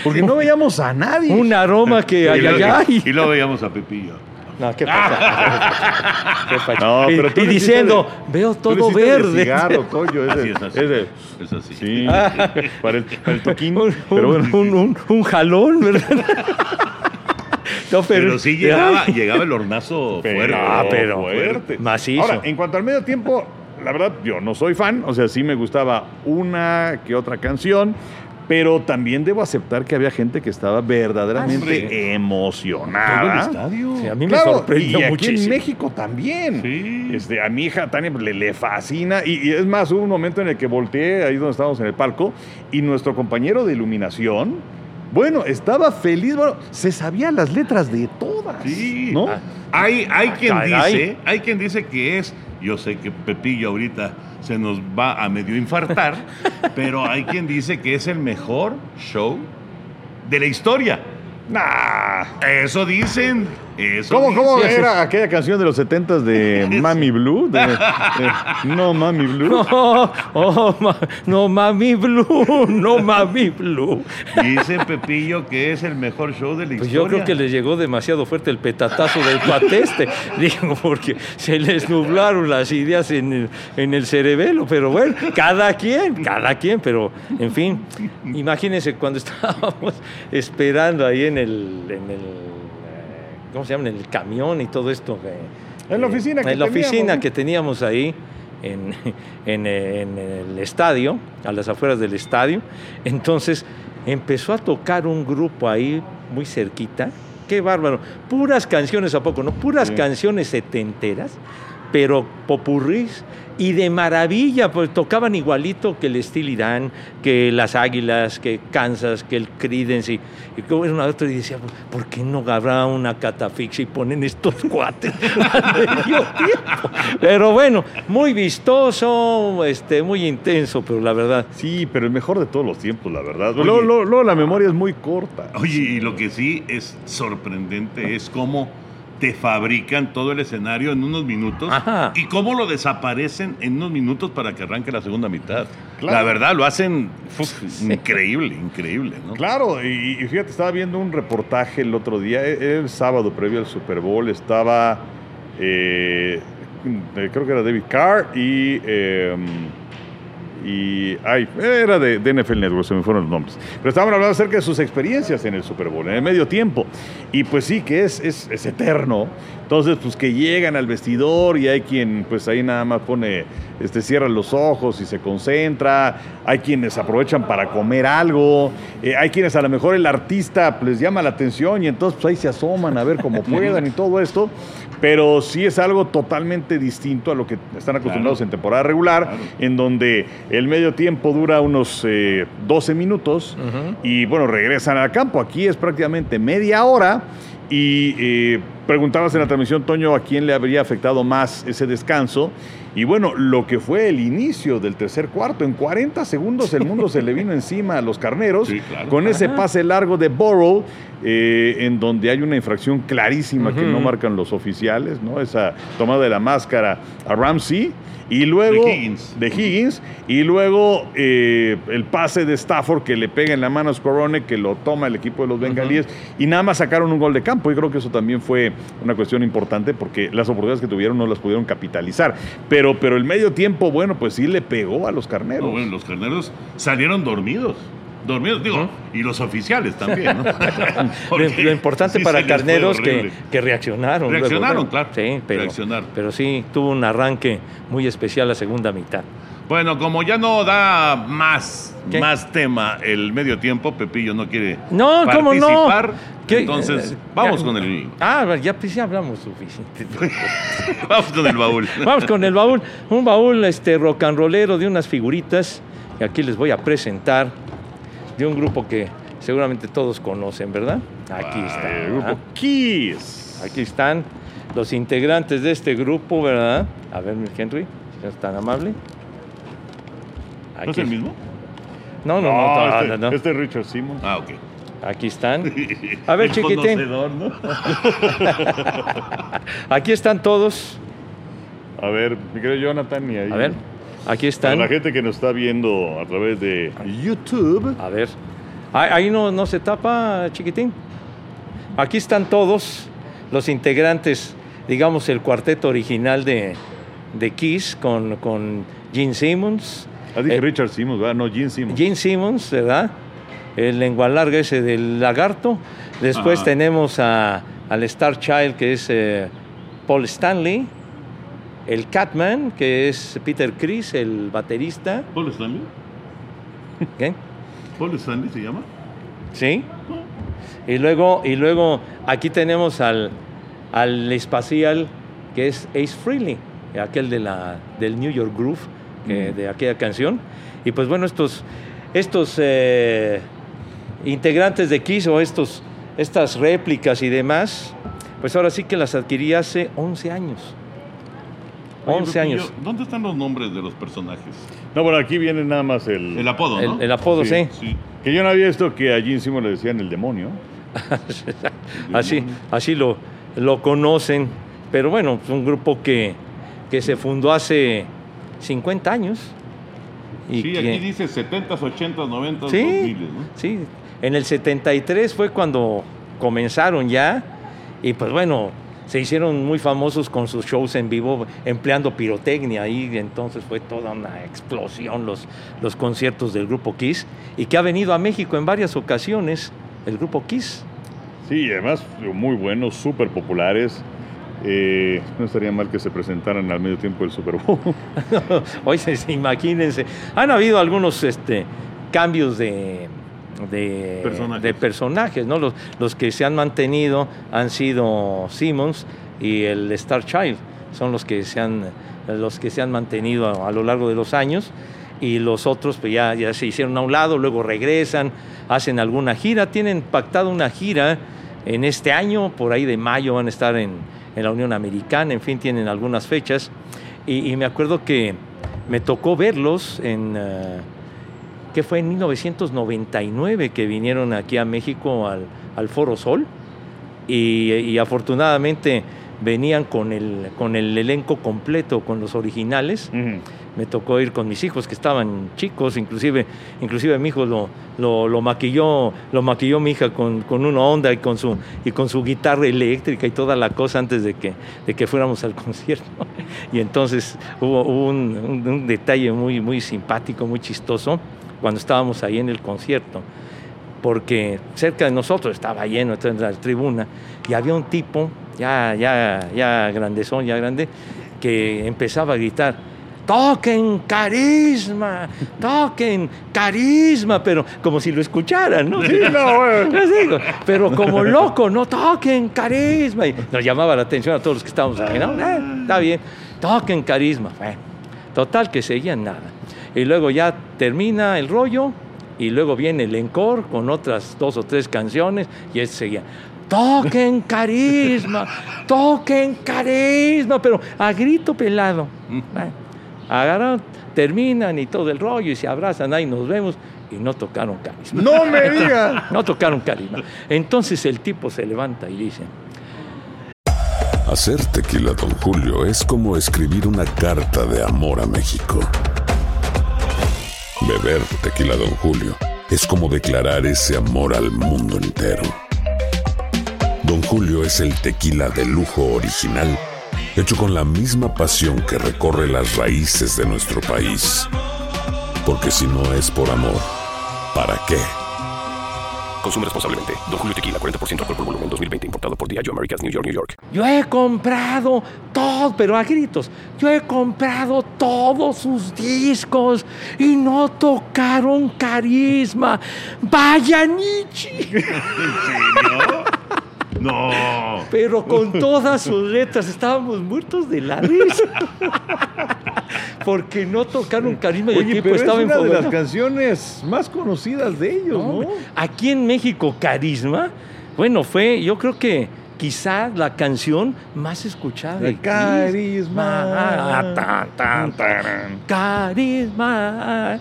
Speaker 3: Porque no veíamos a nadie.
Speaker 4: Un aroma que
Speaker 2: Y
Speaker 4: ay,
Speaker 2: luego-
Speaker 4: ay, ay.
Speaker 2: Y luego veíamos a Pepillo.
Speaker 4: No, ¿qué pasa? ¿Qué pasa?
Speaker 3: No,
Speaker 4: Y-
Speaker 3: pero tú
Speaker 4: y diciendo,
Speaker 3: de-
Speaker 4: veo todo verde.
Speaker 3: cigarro, Toño, ese-
Speaker 2: Así es así.
Speaker 3: ese-
Speaker 2: Es así.
Speaker 3: sí, para el, para el toquín.
Speaker 4: Un,
Speaker 3: Pero bueno.
Speaker 4: un- un- un jalón, ¿verdad? No,
Speaker 2: Pero sí llegaba, <laughs> llegaba el hornazo
Speaker 3: Pero,
Speaker 2: fuerte.
Speaker 4: Ah, pero
Speaker 3: fuerte.
Speaker 4: macizo.
Speaker 3: Ahora, en cuanto al medio tiempo, la verdad, yo no soy fan. O sea, sí me gustaba una que otra canción. Pero también debo aceptar que había gente que estaba verdaderamente
Speaker 2: Hombre. Todo el
Speaker 3: emocionada.
Speaker 2: estadio.
Speaker 4: Sí, a mí me
Speaker 3: Claro,
Speaker 4: sorprendió
Speaker 3: y aquí
Speaker 4: muchísimo.
Speaker 3: en México también.
Speaker 2: Sí.
Speaker 3: Este, a mi hija Tania pues, le, le fascina. Y, y es más, hubo un momento en el que volteé ahí donde estábamos en el palco y nuestro compañero de iluminación, bueno, estaba feliz. Bueno, se sabía las letras de todas.
Speaker 2: Sí.
Speaker 3: ¿No?
Speaker 4: Ah.
Speaker 2: Hay, hay quien
Speaker 4: Caray.
Speaker 2: dice, hay quien dice que es, yo sé que Pepillo ahorita se nos va a medio infartar, <laughs> pero hay quien dice que es el mejor show de la historia.
Speaker 3: Nah.
Speaker 2: Eso dicen. Eso
Speaker 3: ¿Cómo, cómo era aquella canción de los 70 de <laughs> Mami Blue? De- de- no, Mami Blue.
Speaker 4: No, oh, ma- no, mami blue, no, mami blue.
Speaker 2: Dice Pepillo que es el mejor show de la
Speaker 4: Pues yo creo que le llegó demasiado fuerte el petatazo del cuateste, <laughs> digo, porque se les nublaron las ideas en el, en el cerebelo, pero bueno, cada quien, cada quien, pero en fin, imagínense cuando <laughs> estábamos esperando ahí en el, en el ¿cómo se llama? En el camión y todo esto. eh,
Speaker 3: En la
Speaker 4: eh,
Speaker 3: oficina que
Speaker 4: En la
Speaker 3: teníamos,
Speaker 4: oficina que teníamos ahí. En, <laughs> en- en el estadio, a las afueras del estadio. Entonces empezó a tocar un grupo ahí muy cerquita. Qué bárbaro. Puras canciones, ¿a poco no? Puras
Speaker 3: Sí.
Speaker 4: canciones setenteras, pero popurrís. Y de maravilla, pues tocaban igualito que el Steel Irán, que las Águilas, que Kansas, que el Creedence. Y, y como era una otra y decía, ¿por qué no habrá una catafixia y ponen estos <laughs> cuates? Pero bueno, muy vistoso, este, muy intenso, pero la verdad.
Speaker 3: Sí, pero el mejor de todos los tiempos, la verdad. Luego la memoria es muy corta.
Speaker 2: Oye, y lo que sí es sorprendente es cómo te fabrican todo el escenario en unos minutos
Speaker 4: Ajá.
Speaker 2: y cómo lo desaparecen en unos minutos para que arranque la segunda mitad.
Speaker 3: Claro.
Speaker 2: La verdad, lo hacen uf, increíble, increíble, ¿no?
Speaker 3: Claro, y, y fíjate, estaba viendo un reportaje el otro día, e- el, sábado previo al Super Bowl, estaba, eh, eh, creo que era David Carr y, eh, y ay, era de, NFL Network, se me fueron los nombres. Pero estaban hablando acerca de sus experiencias en el Super Bowl, en el medio tiempo. Y pues sí, que es, es, es eterno. Entonces, pues que llegan al vestidor y hay quien, pues ahí nada más pone, este, cierra los ojos y se concentra. Hay quienes aprovechan para comer algo. eh, hay quienes a lo mejor el artista pues, les llama la atención y entonces pues ahí se asoman a ver cómo <laughs> puedan y todo esto. Pero sí es algo totalmente distinto a lo que están acostumbrados
Speaker 2: Claro.
Speaker 3: en temporada regular,
Speaker 2: Claro.
Speaker 3: en donde el medio tiempo dura unos eh, 12 minutos y bueno, regresan al campo. Aquí es prácticamente media hora y eh, preguntabas en la transmisión, Toño, a quién le habría afectado más ese descanso. Y bueno, lo que fue el inicio del tercer cuarto, en 40 segundos el mundo se le vino <laughs> encima a los carneros
Speaker 2: Sí, claro.
Speaker 3: con ese pase largo de Burrow, eh, en donde hay una infracción clarísima que no marcan los oficiales, ¿no? Esa tomada de la máscara a Ramsey. Y luego
Speaker 2: De Higgins.
Speaker 3: de Higgins, y luego eh, el pase de Stafford que le pega en la mano a Scorone, que lo toma el equipo de los bengalíes, y nada más sacaron un gol de campo. Y creo que eso también fue una cuestión importante porque las oportunidades que tuvieron no las pudieron capitalizar. Pero Pero, pero el medio tiempo, bueno, pues sí le pegó a los carneros.
Speaker 2: No, bueno, los carneros salieron dormidos. Dormidos, digo, y los oficiales también, ¿no? <laughs> <laughs>
Speaker 4: Lo,
Speaker 2: Porque
Speaker 4: lo importante
Speaker 2: sí
Speaker 4: para Carneros que, que reaccionaron. luego,
Speaker 2: Reaccionaron,
Speaker 4: bueno,
Speaker 2: claro,
Speaker 4: Sí, pero, pero sí, tuvo un arranque muy especial la segunda mitad.
Speaker 2: Bueno, como ya no da más,
Speaker 4: ¿Qué?
Speaker 2: más tema el medio tiempo, Pepillo no quiere
Speaker 4: No, ¿cómo no?
Speaker 2: participar.
Speaker 4: ¿Qué?
Speaker 2: Entonces,
Speaker 4: Eh,
Speaker 2: vamos con el
Speaker 4: Ah, ya, pues ya hablamos suficiente. <laughs>
Speaker 2: vamos con el baúl. <laughs>
Speaker 4: Vamos con el baúl. Un baúl este, rock and rollero de unas figuritas que aquí les voy a presentar de un grupo que seguramente todos conocen, ¿verdad? Aquí
Speaker 3: El
Speaker 4: está.
Speaker 3: grupo Kiss.
Speaker 4: Aquí están los integrantes de este grupo, ¿verdad? A ver, Henry, si no es tan amable.
Speaker 2: ¿No es
Speaker 4: Aquí-
Speaker 2: el mismo?
Speaker 4: No, no, no,
Speaker 3: No,
Speaker 4: no,
Speaker 3: este,
Speaker 4: no, no.
Speaker 3: este es Richard Simmons.
Speaker 2: Ah, ok.
Speaker 4: Aquí están. <laughs> A ver,
Speaker 2: El
Speaker 4: chiquitín.
Speaker 2: conocedor, ¿no? <laughs>
Speaker 4: Aquí están todos.
Speaker 3: A ver, mi querido Jonathan, y ahí.
Speaker 4: A ver, aquí
Speaker 3: Para
Speaker 4: están.
Speaker 3: la gente que nos está viendo a través de YouTube.
Speaker 4: A ver. Ahí ahí no, no se tapa, chiquitín. Aquí están todos los integrantes, digamos, el cuarteto original de, de Kiss con, con Gene Simmons.
Speaker 3: Ah, dije
Speaker 4: Eh,
Speaker 3: Richard Simmons, ¿verdad? No, Gene Simmons.
Speaker 4: Gene Simmons, ¿verdad? El lengua larga ese del lagarto. Después
Speaker 2: Ajá.
Speaker 4: tenemos a, al Star Child, que es eh, Paul Stanley. El Catman, que es Peter Chris, el baterista.
Speaker 2: ¿Paul Stanley?
Speaker 4: ¿Qué?
Speaker 2: ¿Paul Stanley se llama?
Speaker 4: ¿Sí? Y luego, y luego aquí tenemos al, al espacial, que es Ace Frehley, aquel de la, del New York Groove, que- de aquella canción. Y pues bueno, estos, estos eh, integrantes de Kiss o estos, estas réplicas y demás, pues ahora sí que las adquirí hace 11 años.
Speaker 2: Oye,
Speaker 4: 11
Speaker 2: Pepillo,
Speaker 4: años.
Speaker 2: ¿Dónde están los nombres de los personajes?
Speaker 3: No, bueno, aquí viene nada más el.
Speaker 2: El apodo, ¿no?
Speaker 4: El, el apodo,
Speaker 3: Sí.
Speaker 4: sí.
Speaker 2: Sí.
Speaker 3: Que yo no había visto que a Gene Simmons le decían el demonio. <laughs>
Speaker 4: así, así lo, lo conocen. Pero bueno, es un grupo que, que se fundó hace 50 años. Y
Speaker 2: sí,
Speaker 4: que-
Speaker 2: aquí dice 70s, 80s, 90s,
Speaker 4: Sí,
Speaker 2: 2000 ¿no?
Speaker 4: sí. En el 73 fue cuando comenzaron ya. Y pues bueno, se hicieron muy famosos con sus shows en vivo, empleando pirotecnia. Y entonces fue toda una explosión los, los conciertos del grupo Kiss. Y que ha venido a México en varias ocasiones, el grupo Kiss.
Speaker 3: Sí, además muy buenos, súper populares. Eh, no estaría mal que se presentaran al medio tiempo del Super Bowl. <laughs>
Speaker 4: Oye, imagínense. Han habido algunos este, cambios de, de
Speaker 2: Personajes.
Speaker 4: de personajes, ¿no? Los, los que se han mantenido han sido Simmons y el Star Child. Son los que se han, los que se han mantenido a, a lo largo de los años. Y los otros pues ya, ya se hicieron a un lado, luego regresan, hacen alguna gira. Tienen pactado una gira en este año, por ahí de mayo van a estar en, en la Unión Americana, en fin, tienen algunas fechas. Y, me acuerdo que me tocó verlos en, eh, que fue en 1999 que vinieron aquí a México al, al Foro Sol. Y, afortunadamente venían con el, con el elenco completo, con los originales. Me tocó ir con mis hijos que estaban chicos, inclusive, inclusive mi hijo lo, lo, maquilló, lo maquilló mi hija con, con una onda y con su y con su guitarra eléctrica y toda la cosa antes de que, de que fuéramos al <laughs> concierto. Y entonces hubo, un, un- detalle muy, muy simpático, muy chistoso, cuando estábamos ahí en el concierto, porque cerca de nosotros estaba lleno en la tribuna y había un tipo, ya, ya, ya grandezón, ya grande, que empezaba a gritar, toquen carisma, toquen carisma, pero como si lo escucharan, ¿no?
Speaker 3: Sí, no, <laughs> bueno.
Speaker 4: Pero como loco, no toquen carisma. Y nos llamaba la atención a todos los que estábamos ahí, ¿no? Eh, está bien, toquen carisma. Total que seguían nada. Y luego ya termina el rollo y luego viene el encore con otras dos o tres canciones y él seguía. Toquen <laughs> carisma, toquen carisma, pero a grito pelado. Agarran, terminan y todo el rollo y se abrazan, ahí nos vemos y no tocaron carisma.
Speaker 3: ¡No me <laughs> digas!
Speaker 4: No tocaron carisma. Entonces el tipo se levanta y dice,
Speaker 5: Hacer tequila, Don Julio, es como escribir una carta de amor a México. Beber tequila, Don Julio, es como declarar ese amor al mundo entero. Don Julio es el tequila de lujo original, hecho con la misma pasión que recorre las raíces de nuestro país. Porque si no es por amor, ¿para qué?
Speaker 6: Consume responsablemente. Don Julio Tequila, 40% alcohol por volumen, 2020. Importado por Diageo Americas, New York, New York.
Speaker 4: Yo he comprado todo, pero a gritos. Yo he comprado todos sus discos y no tocaron carisma. Vaya Nietzsche. <laughs>
Speaker 2: No.
Speaker 4: Pero con todas sus letras estábamos muertos de la risa. <laughs> Porque no tocaron carisma y el
Speaker 3: Oye,
Speaker 4: tipo
Speaker 3: pero es
Speaker 4: estaba
Speaker 3: una de las canciones más conocidas de ellos,
Speaker 4: No. Aquí en México, Carisma, bueno, fue, yo creo que quizá la canción más escuchada de
Speaker 3: El carisma.
Speaker 4: Ah, tan, tan, tan. Carisma.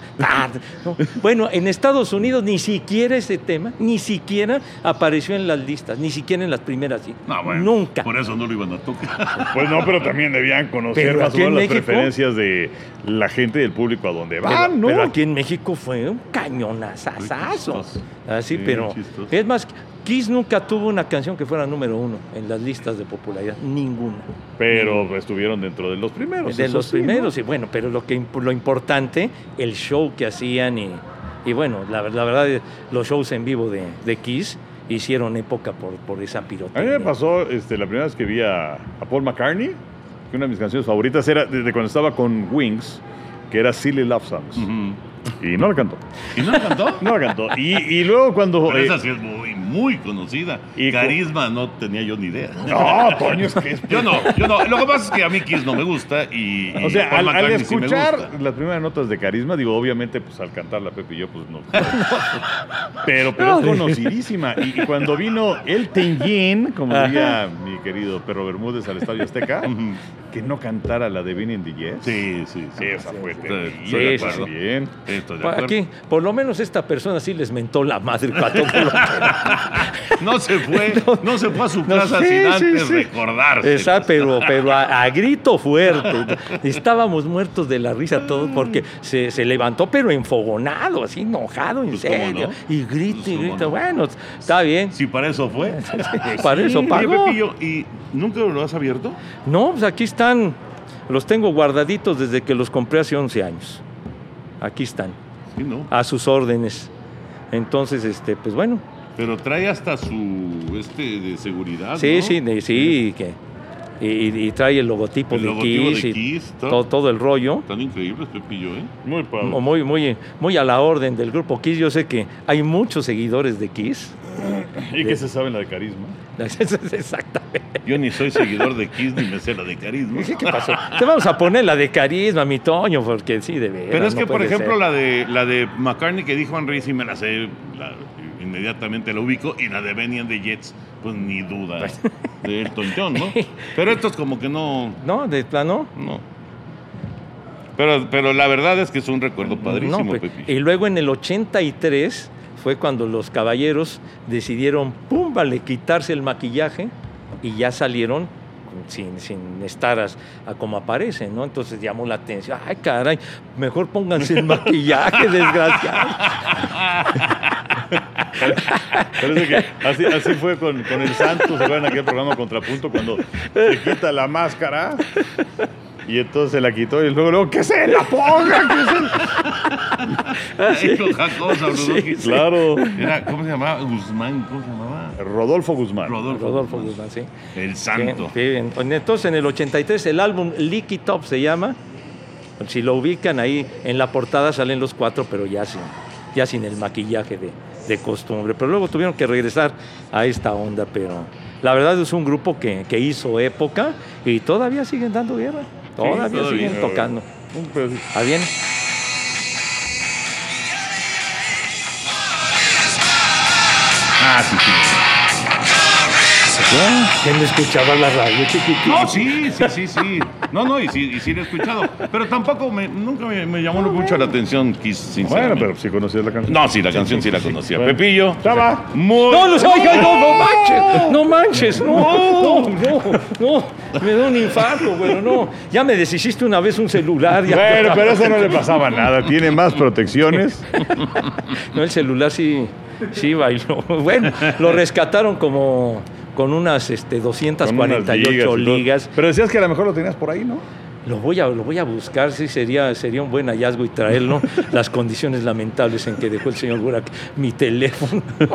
Speaker 4: No, Bueno, en Estados Unidos ni siquiera ese tema, ni siquiera apareció en las listas, ni siquiera en las primeras citas.
Speaker 2: No, bueno,
Speaker 4: Nunca.
Speaker 2: Por eso no lo iban a tocar.
Speaker 3: Pues no, pero también debían conocer
Speaker 4: Pero
Speaker 3: más o menos las
Speaker 4: México-
Speaker 3: preferencias de la gente y del público a donde
Speaker 4: Pero,
Speaker 3: van, ¿no?
Speaker 4: pero aquí en México fue un cañonazazazo. Así,
Speaker 2: Sí,
Speaker 4: pero
Speaker 2: chistoso.
Speaker 4: es más, Kiss nunca tuvo una canción que fuera número uno en las listas de popularidad, ninguna.
Speaker 3: Pero estuvieron dentro de los primeros.
Speaker 4: de los
Speaker 3: sí,
Speaker 4: primeros, y bueno, pero lo que lo importante, el show que hacían y, y bueno, la, ver- la verdad, los shows en vivo de, de Kiss hicieron época por, por esa
Speaker 3: ¿no? A
Speaker 4: pirotecnia.
Speaker 3: mí me pasó este, la primera vez que vi a, a Paul McCartney, que una de mis canciones favoritas era desde cuando estaba con Wings, que era Silly Love Songs. Y no la cantó.
Speaker 2: ¿Y no la cantó? <laughs>
Speaker 3: No la cantó. Y, y luego cuando...
Speaker 2: Pero
Speaker 3: eh,
Speaker 2: esa sí es muy, muy conocida.
Speaker 3: Y
Speaker 2: Carisma no tenía yo ni idea.
Speaker 3: no, Toño, es que es... <laughs>
Speaker 2: Yo no, yo no. Lo que pasa es que a mí Kiss no me gusta y. y
Speaker 3: O sea,
Speaker 2: Paul
Speaker 3: al, al
Speaker 2: sí
Speaker 3: escuchar las primeras notas de carisma, digo, obviamente, pues al cantar la Pepe y yo, pues no. <laughs> pero pero
Speaker 4: No,
Speaker 3: es conocidísima. Y, y cuando vino el Tenyin, como diría mi querido perro Bermúdez al Estadio Azteca, que no cantara la de Vin in the Yes.
Speaker 2: Sí, sí, sí.
Speaker 3: Esa fue
Speaker 2: Sí,
Speaker 4: Sí.
Speaker 3: Bien.
Speaker 2: Estoy de.
Speaker 4: Aquí, por lo menos esta persona sí les mentó la madre cuando <laughs>
Speaker 2: No se fue, <laughs> no, se fue a su
Speaker 4: No,
Speaker 2: casa
Speaker 4: sí,
Speaker 2: sin antes
Speaker 4: sí.
Speaker 2: recordarse.
Speaker 4: Pero, pero a, a grito fuerte. Estábamos muertos de la risa todos porque se, se levantó, pero enfogonado, así enojado, en
Speaker 2: Pues, ¿cómo
Speaker 4: serio.
Speaker 2: no?
Speaker 4: Y grita
Speaker 2: Pues,
Speaker 4: y
Speaker 2: ¿cómo
Speaker 4: grita.
Speaker 2: no?
Speaker 4: Bueno, está bien.
Speaker 2: Si para eso fue. <laughs>
Speaker 4: Para eso pagó.
Speaker 2: Pepillo, ¿y nunca lo has abierto?
Speaker 4: No, pues aquí están. Los tengo guardaditos desde que los compré hace 11 años. Aquí están,
Speaker 2: Sí, ¿no?
Speaker 4: a sus órdenes. Entonces, este, pues bueno.
Speaker 2: Pero trae hasta su este de seguridad.
Speaker 4: Sí,
Speaker 2: ¿no?
Speaker 4: sí, de- sí, que. Y, y trae el logotipo
Speaker 2: El
Speaker 4: de
Speaker 2: logotipo
Speaker 4: Kiss
Speaker 2: de
Speaker 4: y
Speaker 2: Kiss, todo.
Speaker 4: todo, todo el rollo.
Speaker 2: Tan increíbles, Pepillo, ¿eh?
Speaker 3: Muy padre.
Speaker 4: Muy, muy, muy a la orden del grupo Kiss. Yo sé que hay muchos seguidores de Kiss.
Speaker 3: Y que se sabe la de carisma. <laughs>
Speaker 4: Exactamente.
Speaker 2: Yo ni soy seguidor de Kiss ni me sé la de carisma.
Speaker 4: ¿Qué pasó? Te vamos a poner la de carisma, mi Toño, porque sí, de veras,
Speaker 2: Pero es
Speaker 4: no
Speaker 2: que, por ejemplo,
Speaker 4: ser.
Speaker 2: la de la de McCartney que dijo Henry sí me la sé, la- inmediatamente la ubico, y la de Benny and the Jets, pues ni duda de Elton John, ¿no? <laughs> Pero estos como que no,
Speaker 4: ¿No? ¿De plano?
Speaker 2: no. Pero, pero la verdad es que es un recuerdo padrísimo,
Speaker 4: No, pues, y luego en el 83 fue cuando los caballeros decidieron, pum, vale, quitarse el maquillaje y ya salieron sin, sin estar as- a como aparecen, ¿no? Entonces llamó la atención. Ay, caray, mejor pónganse el maquillaje, <laughs> desgraciado.
Speaker 3: Parece que así, así fue con, con el Santos, ¿se acuerdan aquel programa Contrapunto cuando se quita la máscara? Y entonces se la quitó y luego, luego que se la ponga, <laughs> que se
Speaker 2: Ay, jocosa, Bruno.
Speaker 3: Claro.
Speaker 2: Era, ¿Cómo se llamaba? Guzmán, ¿cómo se llamaba?
Speaker 3: Rodolfo Guzmán.
Speaker 2: Rodolfo.
Speaker 4: Rodolfo Guzmán, sí.
Speaker 2: El santo.
Speaker 4: Sí, sí. Entonces en el 83 el álbum Lick It Up se llama. Si lo ubican ahí en la portada salen los cuatro, pero ya sin, ya sin el maquillaje de, de costumbre. Pero luego tuvieron que regresar a esta onda, pero la verdad es un grupo que, que hizo época y todavía siguen dando guerra. Todavía,
Speaker 2: todavía.
Speaker 4: siguen tocando.
Speaker 3: Un pedacito.
Speaker 4: ¿Ah, bien?
Speaker 2: Ah, sí, sí.
Speaker 4: ¿Quién escuchaba la radio, chiquitito?
Speaker 2: No, sí, sí, sí, sí. No, no, y sí, y sí lo he escuchado. Pero tampoco me, nunca me, me llamó mucho la atención Kiss,
Speaker 3: Bueno,
Speaker 2: sinceramente.
Speaker 3: pero si conocías la canción.
Speaker 2: No, sí, la canción sí la conocía.
Speaker 3: Bueno.
Speaker 2: Pepillo.
Speaker 3: Chava.
Speaker 2: Muy...
Speaker 4: No, no, oiga, no, no manches, no manches, no, no, no, no, me da un infarto, bueno, no, ya me deshiciste una vez un celular, ya.
Speaker 3: Bueno, pero eso no le <laughs> pasaba nada. Tiene más protecciones.
Speaker 4: No, el celular sí, sí bailó, bueno, lo rescataron como, con unas este,
Speaker 3: Con unas
Speaker 4: 248
Speaker 3: ligas
Speaker 4: ligas.
Speaker 3: Pero decías que a lo mejor lo tenías por ahí, ¿no?
Speaker 4: Lo voy a, lo voy a buscar, sí, sería, sería un buen hallazgo y traerlo. <laughs> Las condiciones lamentables en que dejó el señor Burak mi teléfono. <laughs>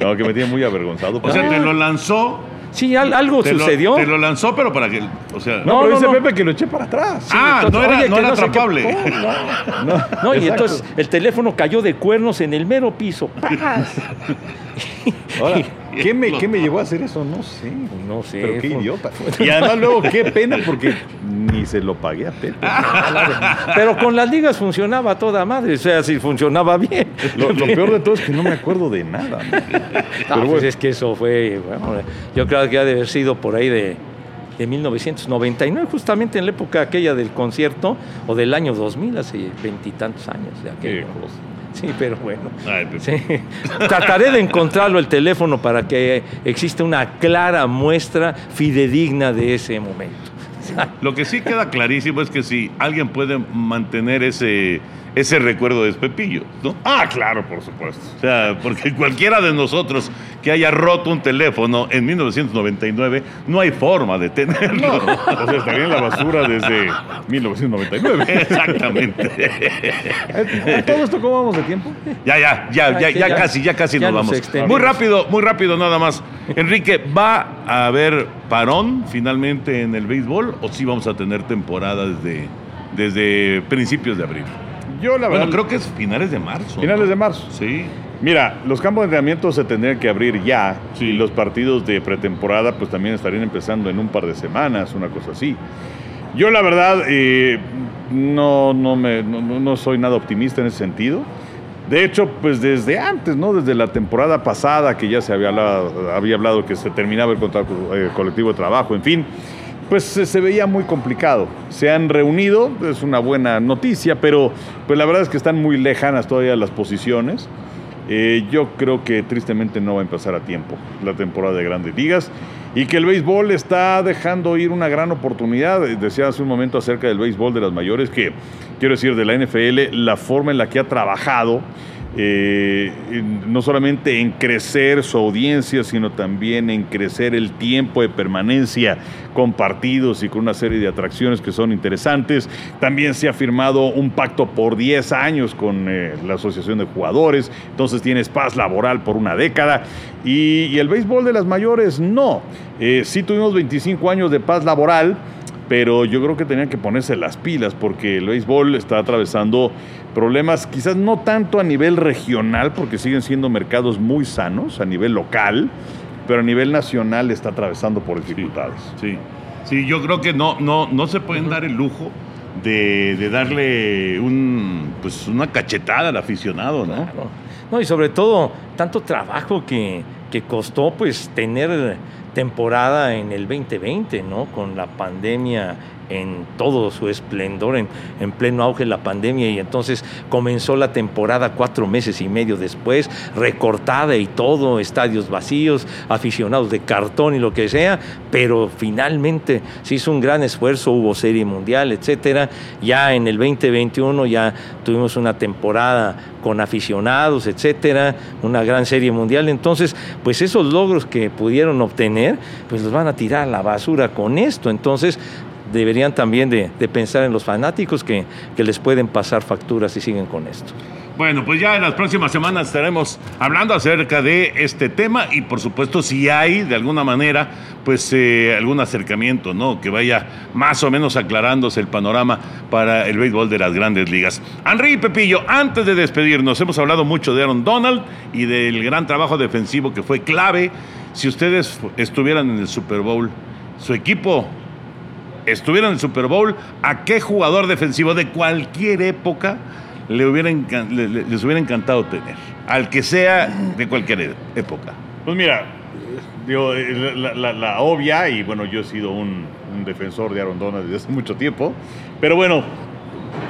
Speaker 3: No, que me tiene muy avergonzado.
Speaker 2: O sea, te lo lanzó.
Speaker 4: Sí, al- algo
Speaker 2: Te lo,
Speaker 4: sucedió.
Speaker 2: te lo lanzó, pero para que. O sea.
Speaker 3: no,
Speaker 4: no,
Speaker 3: pero
Speaker 4: no,
Speaker 3: dice
Speaker 4: no.
Speaker 3: Pepe que lo eché para atrás.
Speaker 2: ah, no era,
Speaker 4: Oye,
Speaker 2: era
Speaker 4: no sé qué-
Speaker 2: atrapable. <laughs>
Speaker 3: No,
Speaker 4: No, y entonces el teléfono cayó de cuernos en el mero piso. ¡Paz!
Speaker 3: Ahora, <laughs> ¿qué me, ¿qué me llevó a hacer eso? No sé.
Speaker 4: No sé.
Speaker 3: Pero qué idiota. Y además <laughs> luego, qué pena, porque ni se lo pagué a Pepe.
Speaker 4: Pero con las ligas funcionaba toda madre, o sea, si funcionaba bien.
Speaker 3: Lo, lo peor de todo es que no me acuerdo de nada. <laughs> ¿no? Pero
Speaker 4: pues
Speaker 3: bueno.
Speaker 4: es que eso fue, bueno, yo creo que ha de haber sido por ahí de, de 1999, justamente en la época aquella del concierto, o del año 2000, hace veintitantos años de
Speaker 3: cosa. <laughs>
Speaker 4: Sí, pero bueno.
Speaker 2: Ay, Pepe.
Speaker 4: Sí. Trataré de encontrarlo el teléfono para que exista una clara muestra fidedigna de ese momento.
Speaker 2: Lo que sí queda clarísimo es que si alguien puede mantener ese, ese recuerdo es Pepillo, ¿no?
Speaker 3: Ah, claro, por supuesto.
Speaker 2: O sea, porque cualquiera de nosotros que haya roto un teléfono en 1999, no hay forma de tenerlo.
Speaker 3: O sea, estaría en la basura desde 1999.
Speaker 2: Exactamente. <laughs>
Speaker 3: ¿A todo esto cómo vamos de tiempo?
Speaker 2: Ya, ya, ya, ya,
Speaker 4: que
Speaker 2: ya
Speaker 4: ya-
Speaker 2: casi, ya casi
Speaker 4: ya
Speaker 2: nos
Speaker 4: nos
Speaker 2: vamos.
Speaker 4: extendimos.
Speaker 2: Muy rápido, muy rápido nada más. Enrique, ¿va a haber parón finalmente en el béisbol o sí vamos a tener temporada desde, desde principios de abril?
Speaker 3: Yo, la verdad,
Speaker 2: Bueno, creo que es finales de marzo. ¿no?
Speaker 3: finales de marzo.
Speaker 2: Sí.
Speaker 3: Mira, los campos de entrenamiento se tendrían que abrir ya
Speaker 2: Sí.
Speaker 3: y los partidos de pretemporada pues también estarían empezando en un par de semanas, una cosa así. Yo la verdad eh, no, no, me, no, no- no soy nada optimista en ese sentido. De hecho, pues desde antes, ¿no? Desde la temporada pasada que ya se había hablado, había hablado que se terminaba el contrato eh, colectivo de trabajo, en fin, pues se, se veía muy complicado. Se han reunido, es una buena noticia, pero pues la verdad es que están muy lejanas todavía las posiciones. Eh, yo creo que tristemente no va a empezar a tiempo la temporada de grandes ligas y que el béisbol está dejando ir una gran oportunidad. Eh, Decía hace un momento acerca del béisbol de las mayores que, quiero decir, de la NFL, la forma en la que ha trabajado, eh, no solamente en crecer su audiencia, sino también en crecer el tiempo de permanencia con partidos y con una serie de atracciones que son interesantes. También se ha firmado un pacto por 10 años con eh, la Asociación de Jugadores, entonces tienes paz laboral por una década. Y, y el béisbol de las mayores, no. Eh, sí tuvimos 25 años de paz laboral, pero yo creo que tenían que ponerse las pilas porque el béisbol está atravesando problemas quizás no tanto a nivel regional, porque siguen siendo mercados muy sanos a nivel local, pero a nivel nacional está atravesando por dificultades.
Speaker 2: Sí, sí, yo creo que no, no, no se pueden dar el lujo de, de darle un, pues una cachetada al aficionado, ¿no?
Speaker 4: Claro. No, y sobre todo, tanto trabajo que, que costó pues tener temporada en el 2020, ¿no? Con la pandemia en todo su esplendor, en, en pleno auge la pandemia, y entonces comenzó la temporada cuatro meses y medio después, recortada y todo, estadios vacíos, aficionados de cartón y lo que sea, pero finalmente se hizo un gran esfuerzo, hubo serie mundial, etcétera. Ya en el 2021 ya tuvimos una temporada con aficionados, etcétera, una gran serie mundial. Entonces, pues esos logros que pudieron obtener, pues los van a tirar a la basura con esto. Entonces, deberían también de, pensar en los fanáticos que, que les pueden pasar facturas si siguen con esto.
Speaker 2: Bueno, pues ya en las próximas semanas estaremos hablando acerca de este tema y por supuesto si hay de alguna manera pues eh, algún acercamiento, ¿no? Que vaya más o menos aclarándose el panorama para el béisbol de las grandes ligas. Henry y Pepillo, antes de despedirnos, hemos hablado mucho de Aaron Donald y del gran trabajo defensivo que fue clave. Si ustedes estuvieran en el Super Bowl, su equipo estuviera en el Super Bowl, ¿a qué jugador defensivo de cualquier época le hubiera les hubiera encantado tener? Al que sea de cualquier e- época.
Speaker 3: Pues mira, digo, eh, la, la- la obvia, y bueno, yo he sido un, un defensor de Aaron Donald desde hace mucho tiempo, pero bueno,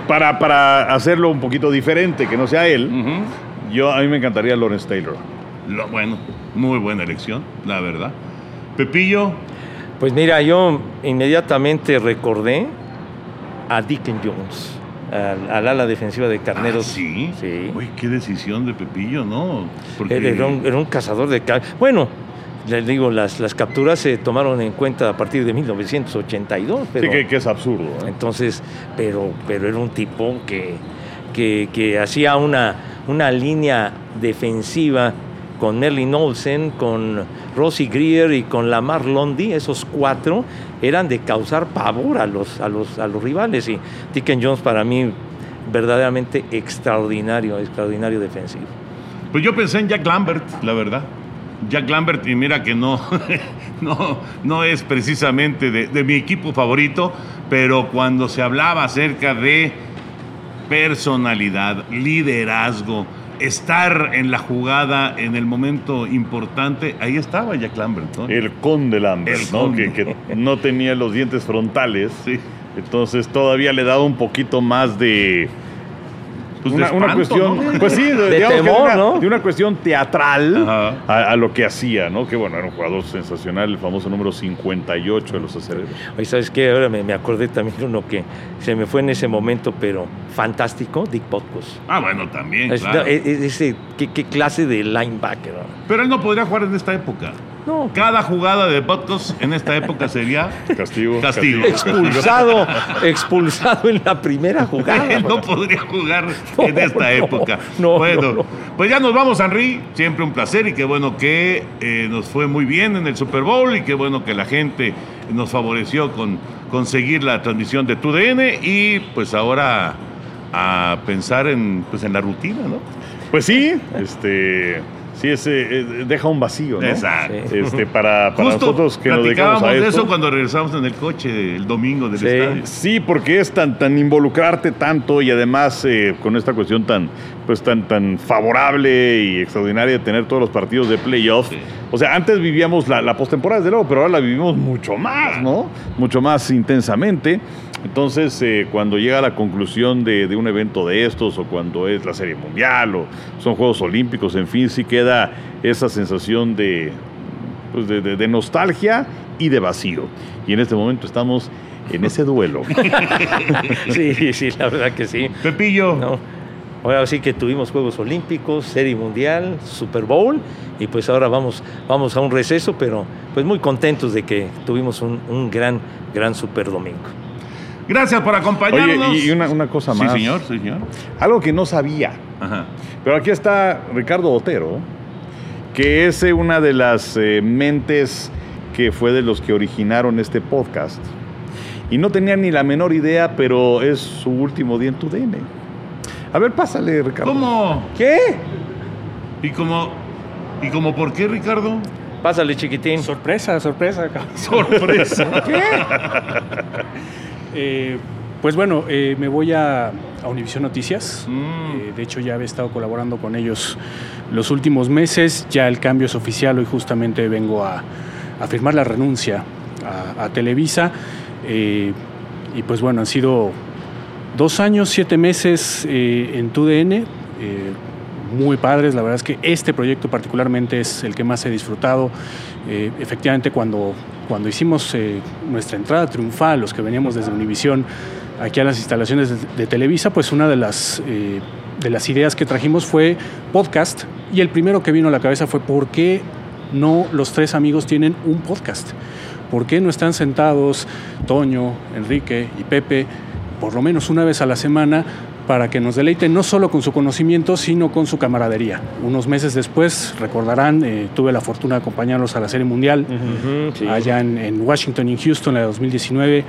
Speaker 3: para, para hacerlo un poquito diferente, que no sea él, yo a mí me encantaría Lawrence Taylor.
Speaker 2: Lo- bueno, muy buena elección, la verdad. Pepillo,
Speaker 4: Pues mira, yo inmediatamente recordé a Deacon Jones, al, al ala defensiva de Carneros.
Speaker 2: Ah, sí.
Speaker 4: Sí.
Speaker 2: Uy, qué decisión de Pepillo, ¿no? Porque
Speaker 4: Era, un, era un cazador de Bueno, les digo, las, las capturas se tomaron en cuenta a partir de 1982. Pero,
Speaker 3: sí, que, que es absurdo. ¿eh?
Speaker 4: Entonces, pero, pero era un tipo que, que, que hacía una, una línea defensiva con Merlin Olsen, con Rossi Greer y con Lamar Londi, esos cuatro eran de causar pavor a los, a los, a los rivales. Y Dickens Jones para mí verdaderamente extraordinario, extraordinario defensivo.
Speaker 2: Pues yo pensé en Jack Lambert, la verdad. Jack Lambert, y mira que no, <laughs> no, no es precisamente de mi equipo favorito, pero cuando se hablaba acerca de personalidad, liderazgo, estar en la jugada en el momento importante, ahí estaba Jack Lambert. ¿no?
Speaker 3: El conde Lambert,
Speaker 2: El
Speaker 3: ¿no?
Speaker 2: conde.
Speaker 3: Que, que no tenía los dientes frontales.
Speaker 2: Sí.
Speaker 3: Entonces todavía le daba un poquito más de.
Speaker 2: Pues de
Speaker 3: una, una
Speaker 2: espanto,
Speaker 3: cuestión,
Speaker 2: ¿no?
Speaker 3: pues sí, de,
Speaker 4: De temor,
Speaker 3: una,
Speaker 4: ¿no?
Speaker 3: de una cuestión teatral a, a lo que hacía, ¿no? Que bueno, era un jugador sensacional, el famoso número 58 de los aceleros.
Speaker 4: Oye, ¿sabes qué? Ahora me, me acordé también de uno que se me fue en ese momento, pero fantástico, Dick Potkus.
Speaker 2: Ah, bueno, también,
Speaker 4: Es-
Speaker 2: claro.
Speaker 4: no, e- e- ¿qué, qué clase de linebacker?
Speaker 2: Pero él no podría jugar en esta época.
Speaker 4: No,
Speaker 2: Cada jugada de Butkus en esta época sería
Speaker 3: Castigo.
Speaker 2: Castigo.
Speaker 4: expulsado, expulsado en la primera jugada.
Speaker 2: Él no podría jugar
Speaker 4: No,
Speaker 2: en esta
Speaker 4: no,
Speaker 2: época.
Speaker 4: no,
Speaker 2: bueno,
Speaker 4: no, no.
Speaker 2: pues ya nos vamos, Henry. Siempre un placer y qué bueno que eh, nos fue muy bien en el Super Bowl y qué bueno que la gente nos favoreció con conseguir la transmisión de TUDN y pues ahora a pensar en, pues, en la rutina, ¿no?
Speaker 3: Pues sí, este. Sí, ese, eh, deja un vacío, ¿no?
Speaker 2: Exacto.
Speaker 3: Este, para, para
Speaker 2: Justo
Speaker 3: nosotros que nos dedicamos a
Speaker 2: de eso cuando regresamos en el coche el domingo del
Speaker 4: Sí.
Speaker 2: estadio.
Speaker 3: Sí, porque es tan, tan involucrarte tanto y además eh, con esta cuestión tan, pues tan, tan favorable y extraordinaria de tener todos los partidos de playoff.
Speaker 2: Sí.
Speaker 3: O sea, antes vivíamos la, la postemporada, desde luego, pero ahora la vivimos mucho más, ¿no? Mucho más intensamente. Entonces, eh, cuando llega la conclusión de, de un evento de estos, o cuando es la Serie Mundial, o son Juegos Olímpicos, en fin, sí queda esa sensación de, pues de, de- de nostalgia y de vacío. Y en este momento estamos en ese duelo. <laughs>
Speaker 4: Sí, sí, la verdad que sí.
Speaker 2: Pepillo,
Speaker 4: ¿no? Ahora sí que tuvimos Juegos Olímpicos, Serie Mundial, Super Bowl y pues ahora vamos, vamos a un receso, pero pues muy contentos de que tuvimos un, un gran, gran Super Domingo.
Speaker 2: Gracias por acompañarnos.
Speaker 3: Oye, y una, una cosa más.
Speaker 2: Sí, señor, sí, señor.
Speaker 3: Algo que no sabía.
Speaker 2: Ajá.
Speaker 3: Pero aquí está Ricardo Otero, que es eh, una de las eh, mentes que fue de los que originaron este podcast. Y no tenía ni la menor idea, pero es su último día en tu DN. A ver, pásale, Ricardo.
Speaker 2: ¿Cómo?
Speaker 4: ¿Qué?
Speaker 2: ¿Y cómo? ¿Y cómo por qué, Ricardo?
Speaker 4: Pásale, chiquitín.
Speaker 7: Sorpresa, sorpresa. cabrón.
Speaker 2: Sorpresa. <laughs>
Speaker 7: Eh, pues bueno, eh, me voy a, a Univision Noticias.
Speaker 2: Mm.
Speaker 7: Eh, de hecho, ya he estado colaborando con ellos los últimos meses. Ya el cambio es oficial. Hoy justamente vengo a, a firmar la renuncia a, a Televisa. Eh, y pues bueno, han sido dos años, siete meses en TUDN. Muy padres, la verdad es que este proyecto particularmente es el que más he disfrutado. Eh, efectivamente, cuando, cuando hicimos eh, nuestra entrada triunfal, los que veníamos desde Univisión aquí a las instalaciones de, de Televisa, pues una de las, eh, de las ideas que trajimos fue podcast. Y el primero que vino a la cabeza fue por qué no los tres amigos tienen un podcast. ¿Por qué no están sentados Toño, Enrique y Pepe por lo menos una vez a la semana para que nos deleiten no solo con su conocimiento, sino con su camaradería? Unos meses después, recordarán, eh, tuve la fortuna de acompañarlos a la Serie Mundial
Speaker 4: sí.
Speaker 7: allá en, en Washington y en Houston, la de 2019,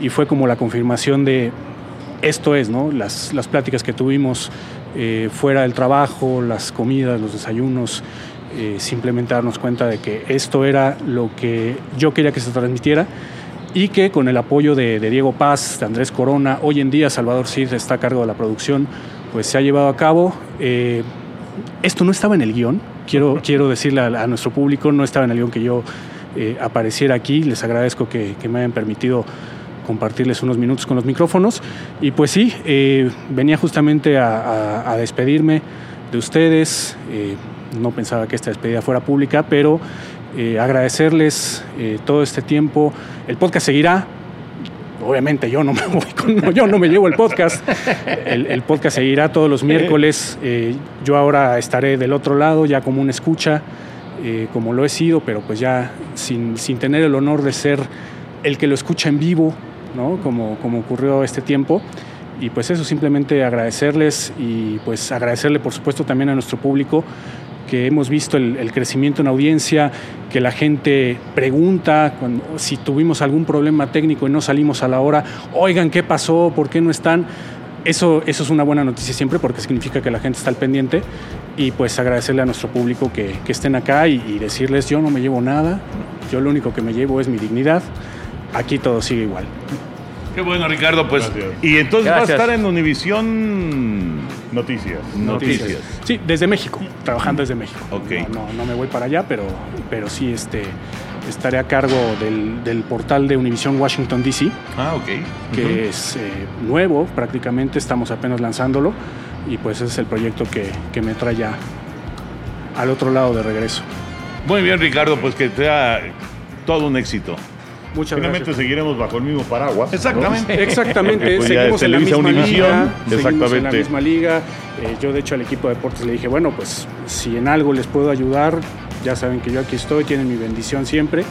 Speaker 7: y fue como la confirmación de esto es, ¿no? Las, las pláticas que tuvimos eh, fuera del trabajo, las comidas, los desayunos, eh, simplemente darnos cuenta de que esto era lo que yo quería que se transmitiera y que con el apoyo de, de Diego Paz, de Andrés Corona, hoy en día Salvador Cid está a cargo de la producción, pues se ha llevado a cabo. Eh, esto no estaba en el guion, quiero, quiero decirle a, a nuestro público, no estaba en el guion que yo eh, apareciera aquí, les agradezco que, que me hayan permitido compartirles unos minutos con los micrófonos. Y pues sí, eh, venía justamente a, a- a despedirme de ustedes. no pensaba que esta despedida fuera pública, pero eh, agradecerles eh, todo este tiempo. El podcast seguirá. Obviamente yo no me <laughs> voy con- yo no me llevo el podcast. El, podcast seguirá todos los miércoles. Eh, yo ahora estaré del otro lado, ya como un escucha. como lo he sido, pero pues ya sin, sin, tener el honor de ser el que lo escucha en vivo, ¿no? como, como ocurrió este tiempo. Y pues eso, simplemente agradecerles y pues agradecerle por supuesto también a nuestro público que hemos visto el, el, crecimiento en audiencia, que la gente pregunta cuando, si tuvimos algún problema técnico y no salimos a la hora, oigan, ¿qué pasó? ¿Por qué no están? Eso, eso es una buena noticia siempre porque significa que la gente está al pendiente y pues agradecerle a nuestro público que, que estén acá y, y, decirles yo no me llevo nada, yo lo único que me llevo es mi dignidad, aquí todo sigue igual.
Speaker 2: Qué bueno Ricardo, pues Gracias. y entonces Gracias. va a estar en Univisión
Speaker 3: Noticias.
Speaker 2: Noticias.
Speaker 7: Sí, desde México, trabajando desde México.
Speaker 2: Okay.
Speaker 7: No, no, no, me voy para allá, pero, pero sí este, estaré a cargo del, del portal de Univision Washington DC.
Speaker 2: Ah, ok.
Speaker 7: Que uh -huh. es eh, nuevo prácticamente, estamos apenas lanzándolo y pues ese es el proyecto que, que me trae ya al otro lado de regreso.
Speaker 2: Muy bien, Ricardo, pues que sea todo un éxito.
Speaker 3: Muchas Finalmente
Speaker 7: gracias.
Speaker 3: seguiremos bajo el mismo paraguas.
Speaker 2: Exactamente.
Speaker 3: ¿no?
Speaker 7: Exactamente. <laughs>
Speaker 3: pues
Speaker 7: seguimos en la misma liga.
Speaker 3: Exactamente.
Speaker 7: Seguimos en la misma liga. Eh, yo, de hecho, al equipo de deportes le dije, bueno, pues si en algo les puedo ayudar, ya saben que yo aquí estoy, tienen mi bendición siempre.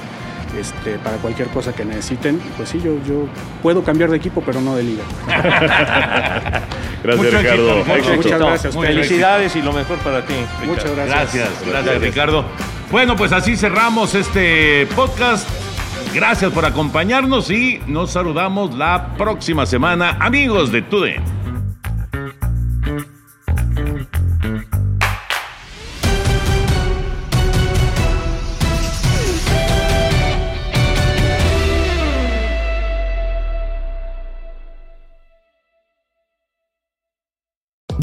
Speaker 7: Este, para cualquier cosa que necesiten, pues sí, yo, yo puedo cambiar de equipo, pero no de liga. <laughs>
Speaker 3: gracias,
Speaker 2: Mucho
Speaker 3: Ricardo.
Speaker 2: éxito,
Speaker 7: Muchas gracias.
Speaker 2: Muchas
Speaker 4: Felicidades y lo mejor para ti. Ricardo.
Speaker 7: Muchas gracias.
Speaker 2: Gracias, gracias, Ricardo. Bueno, pues así cerramos este podcast. Gracias por acompañarnos y nos saludamos la próxima semana, amigos de TUDE.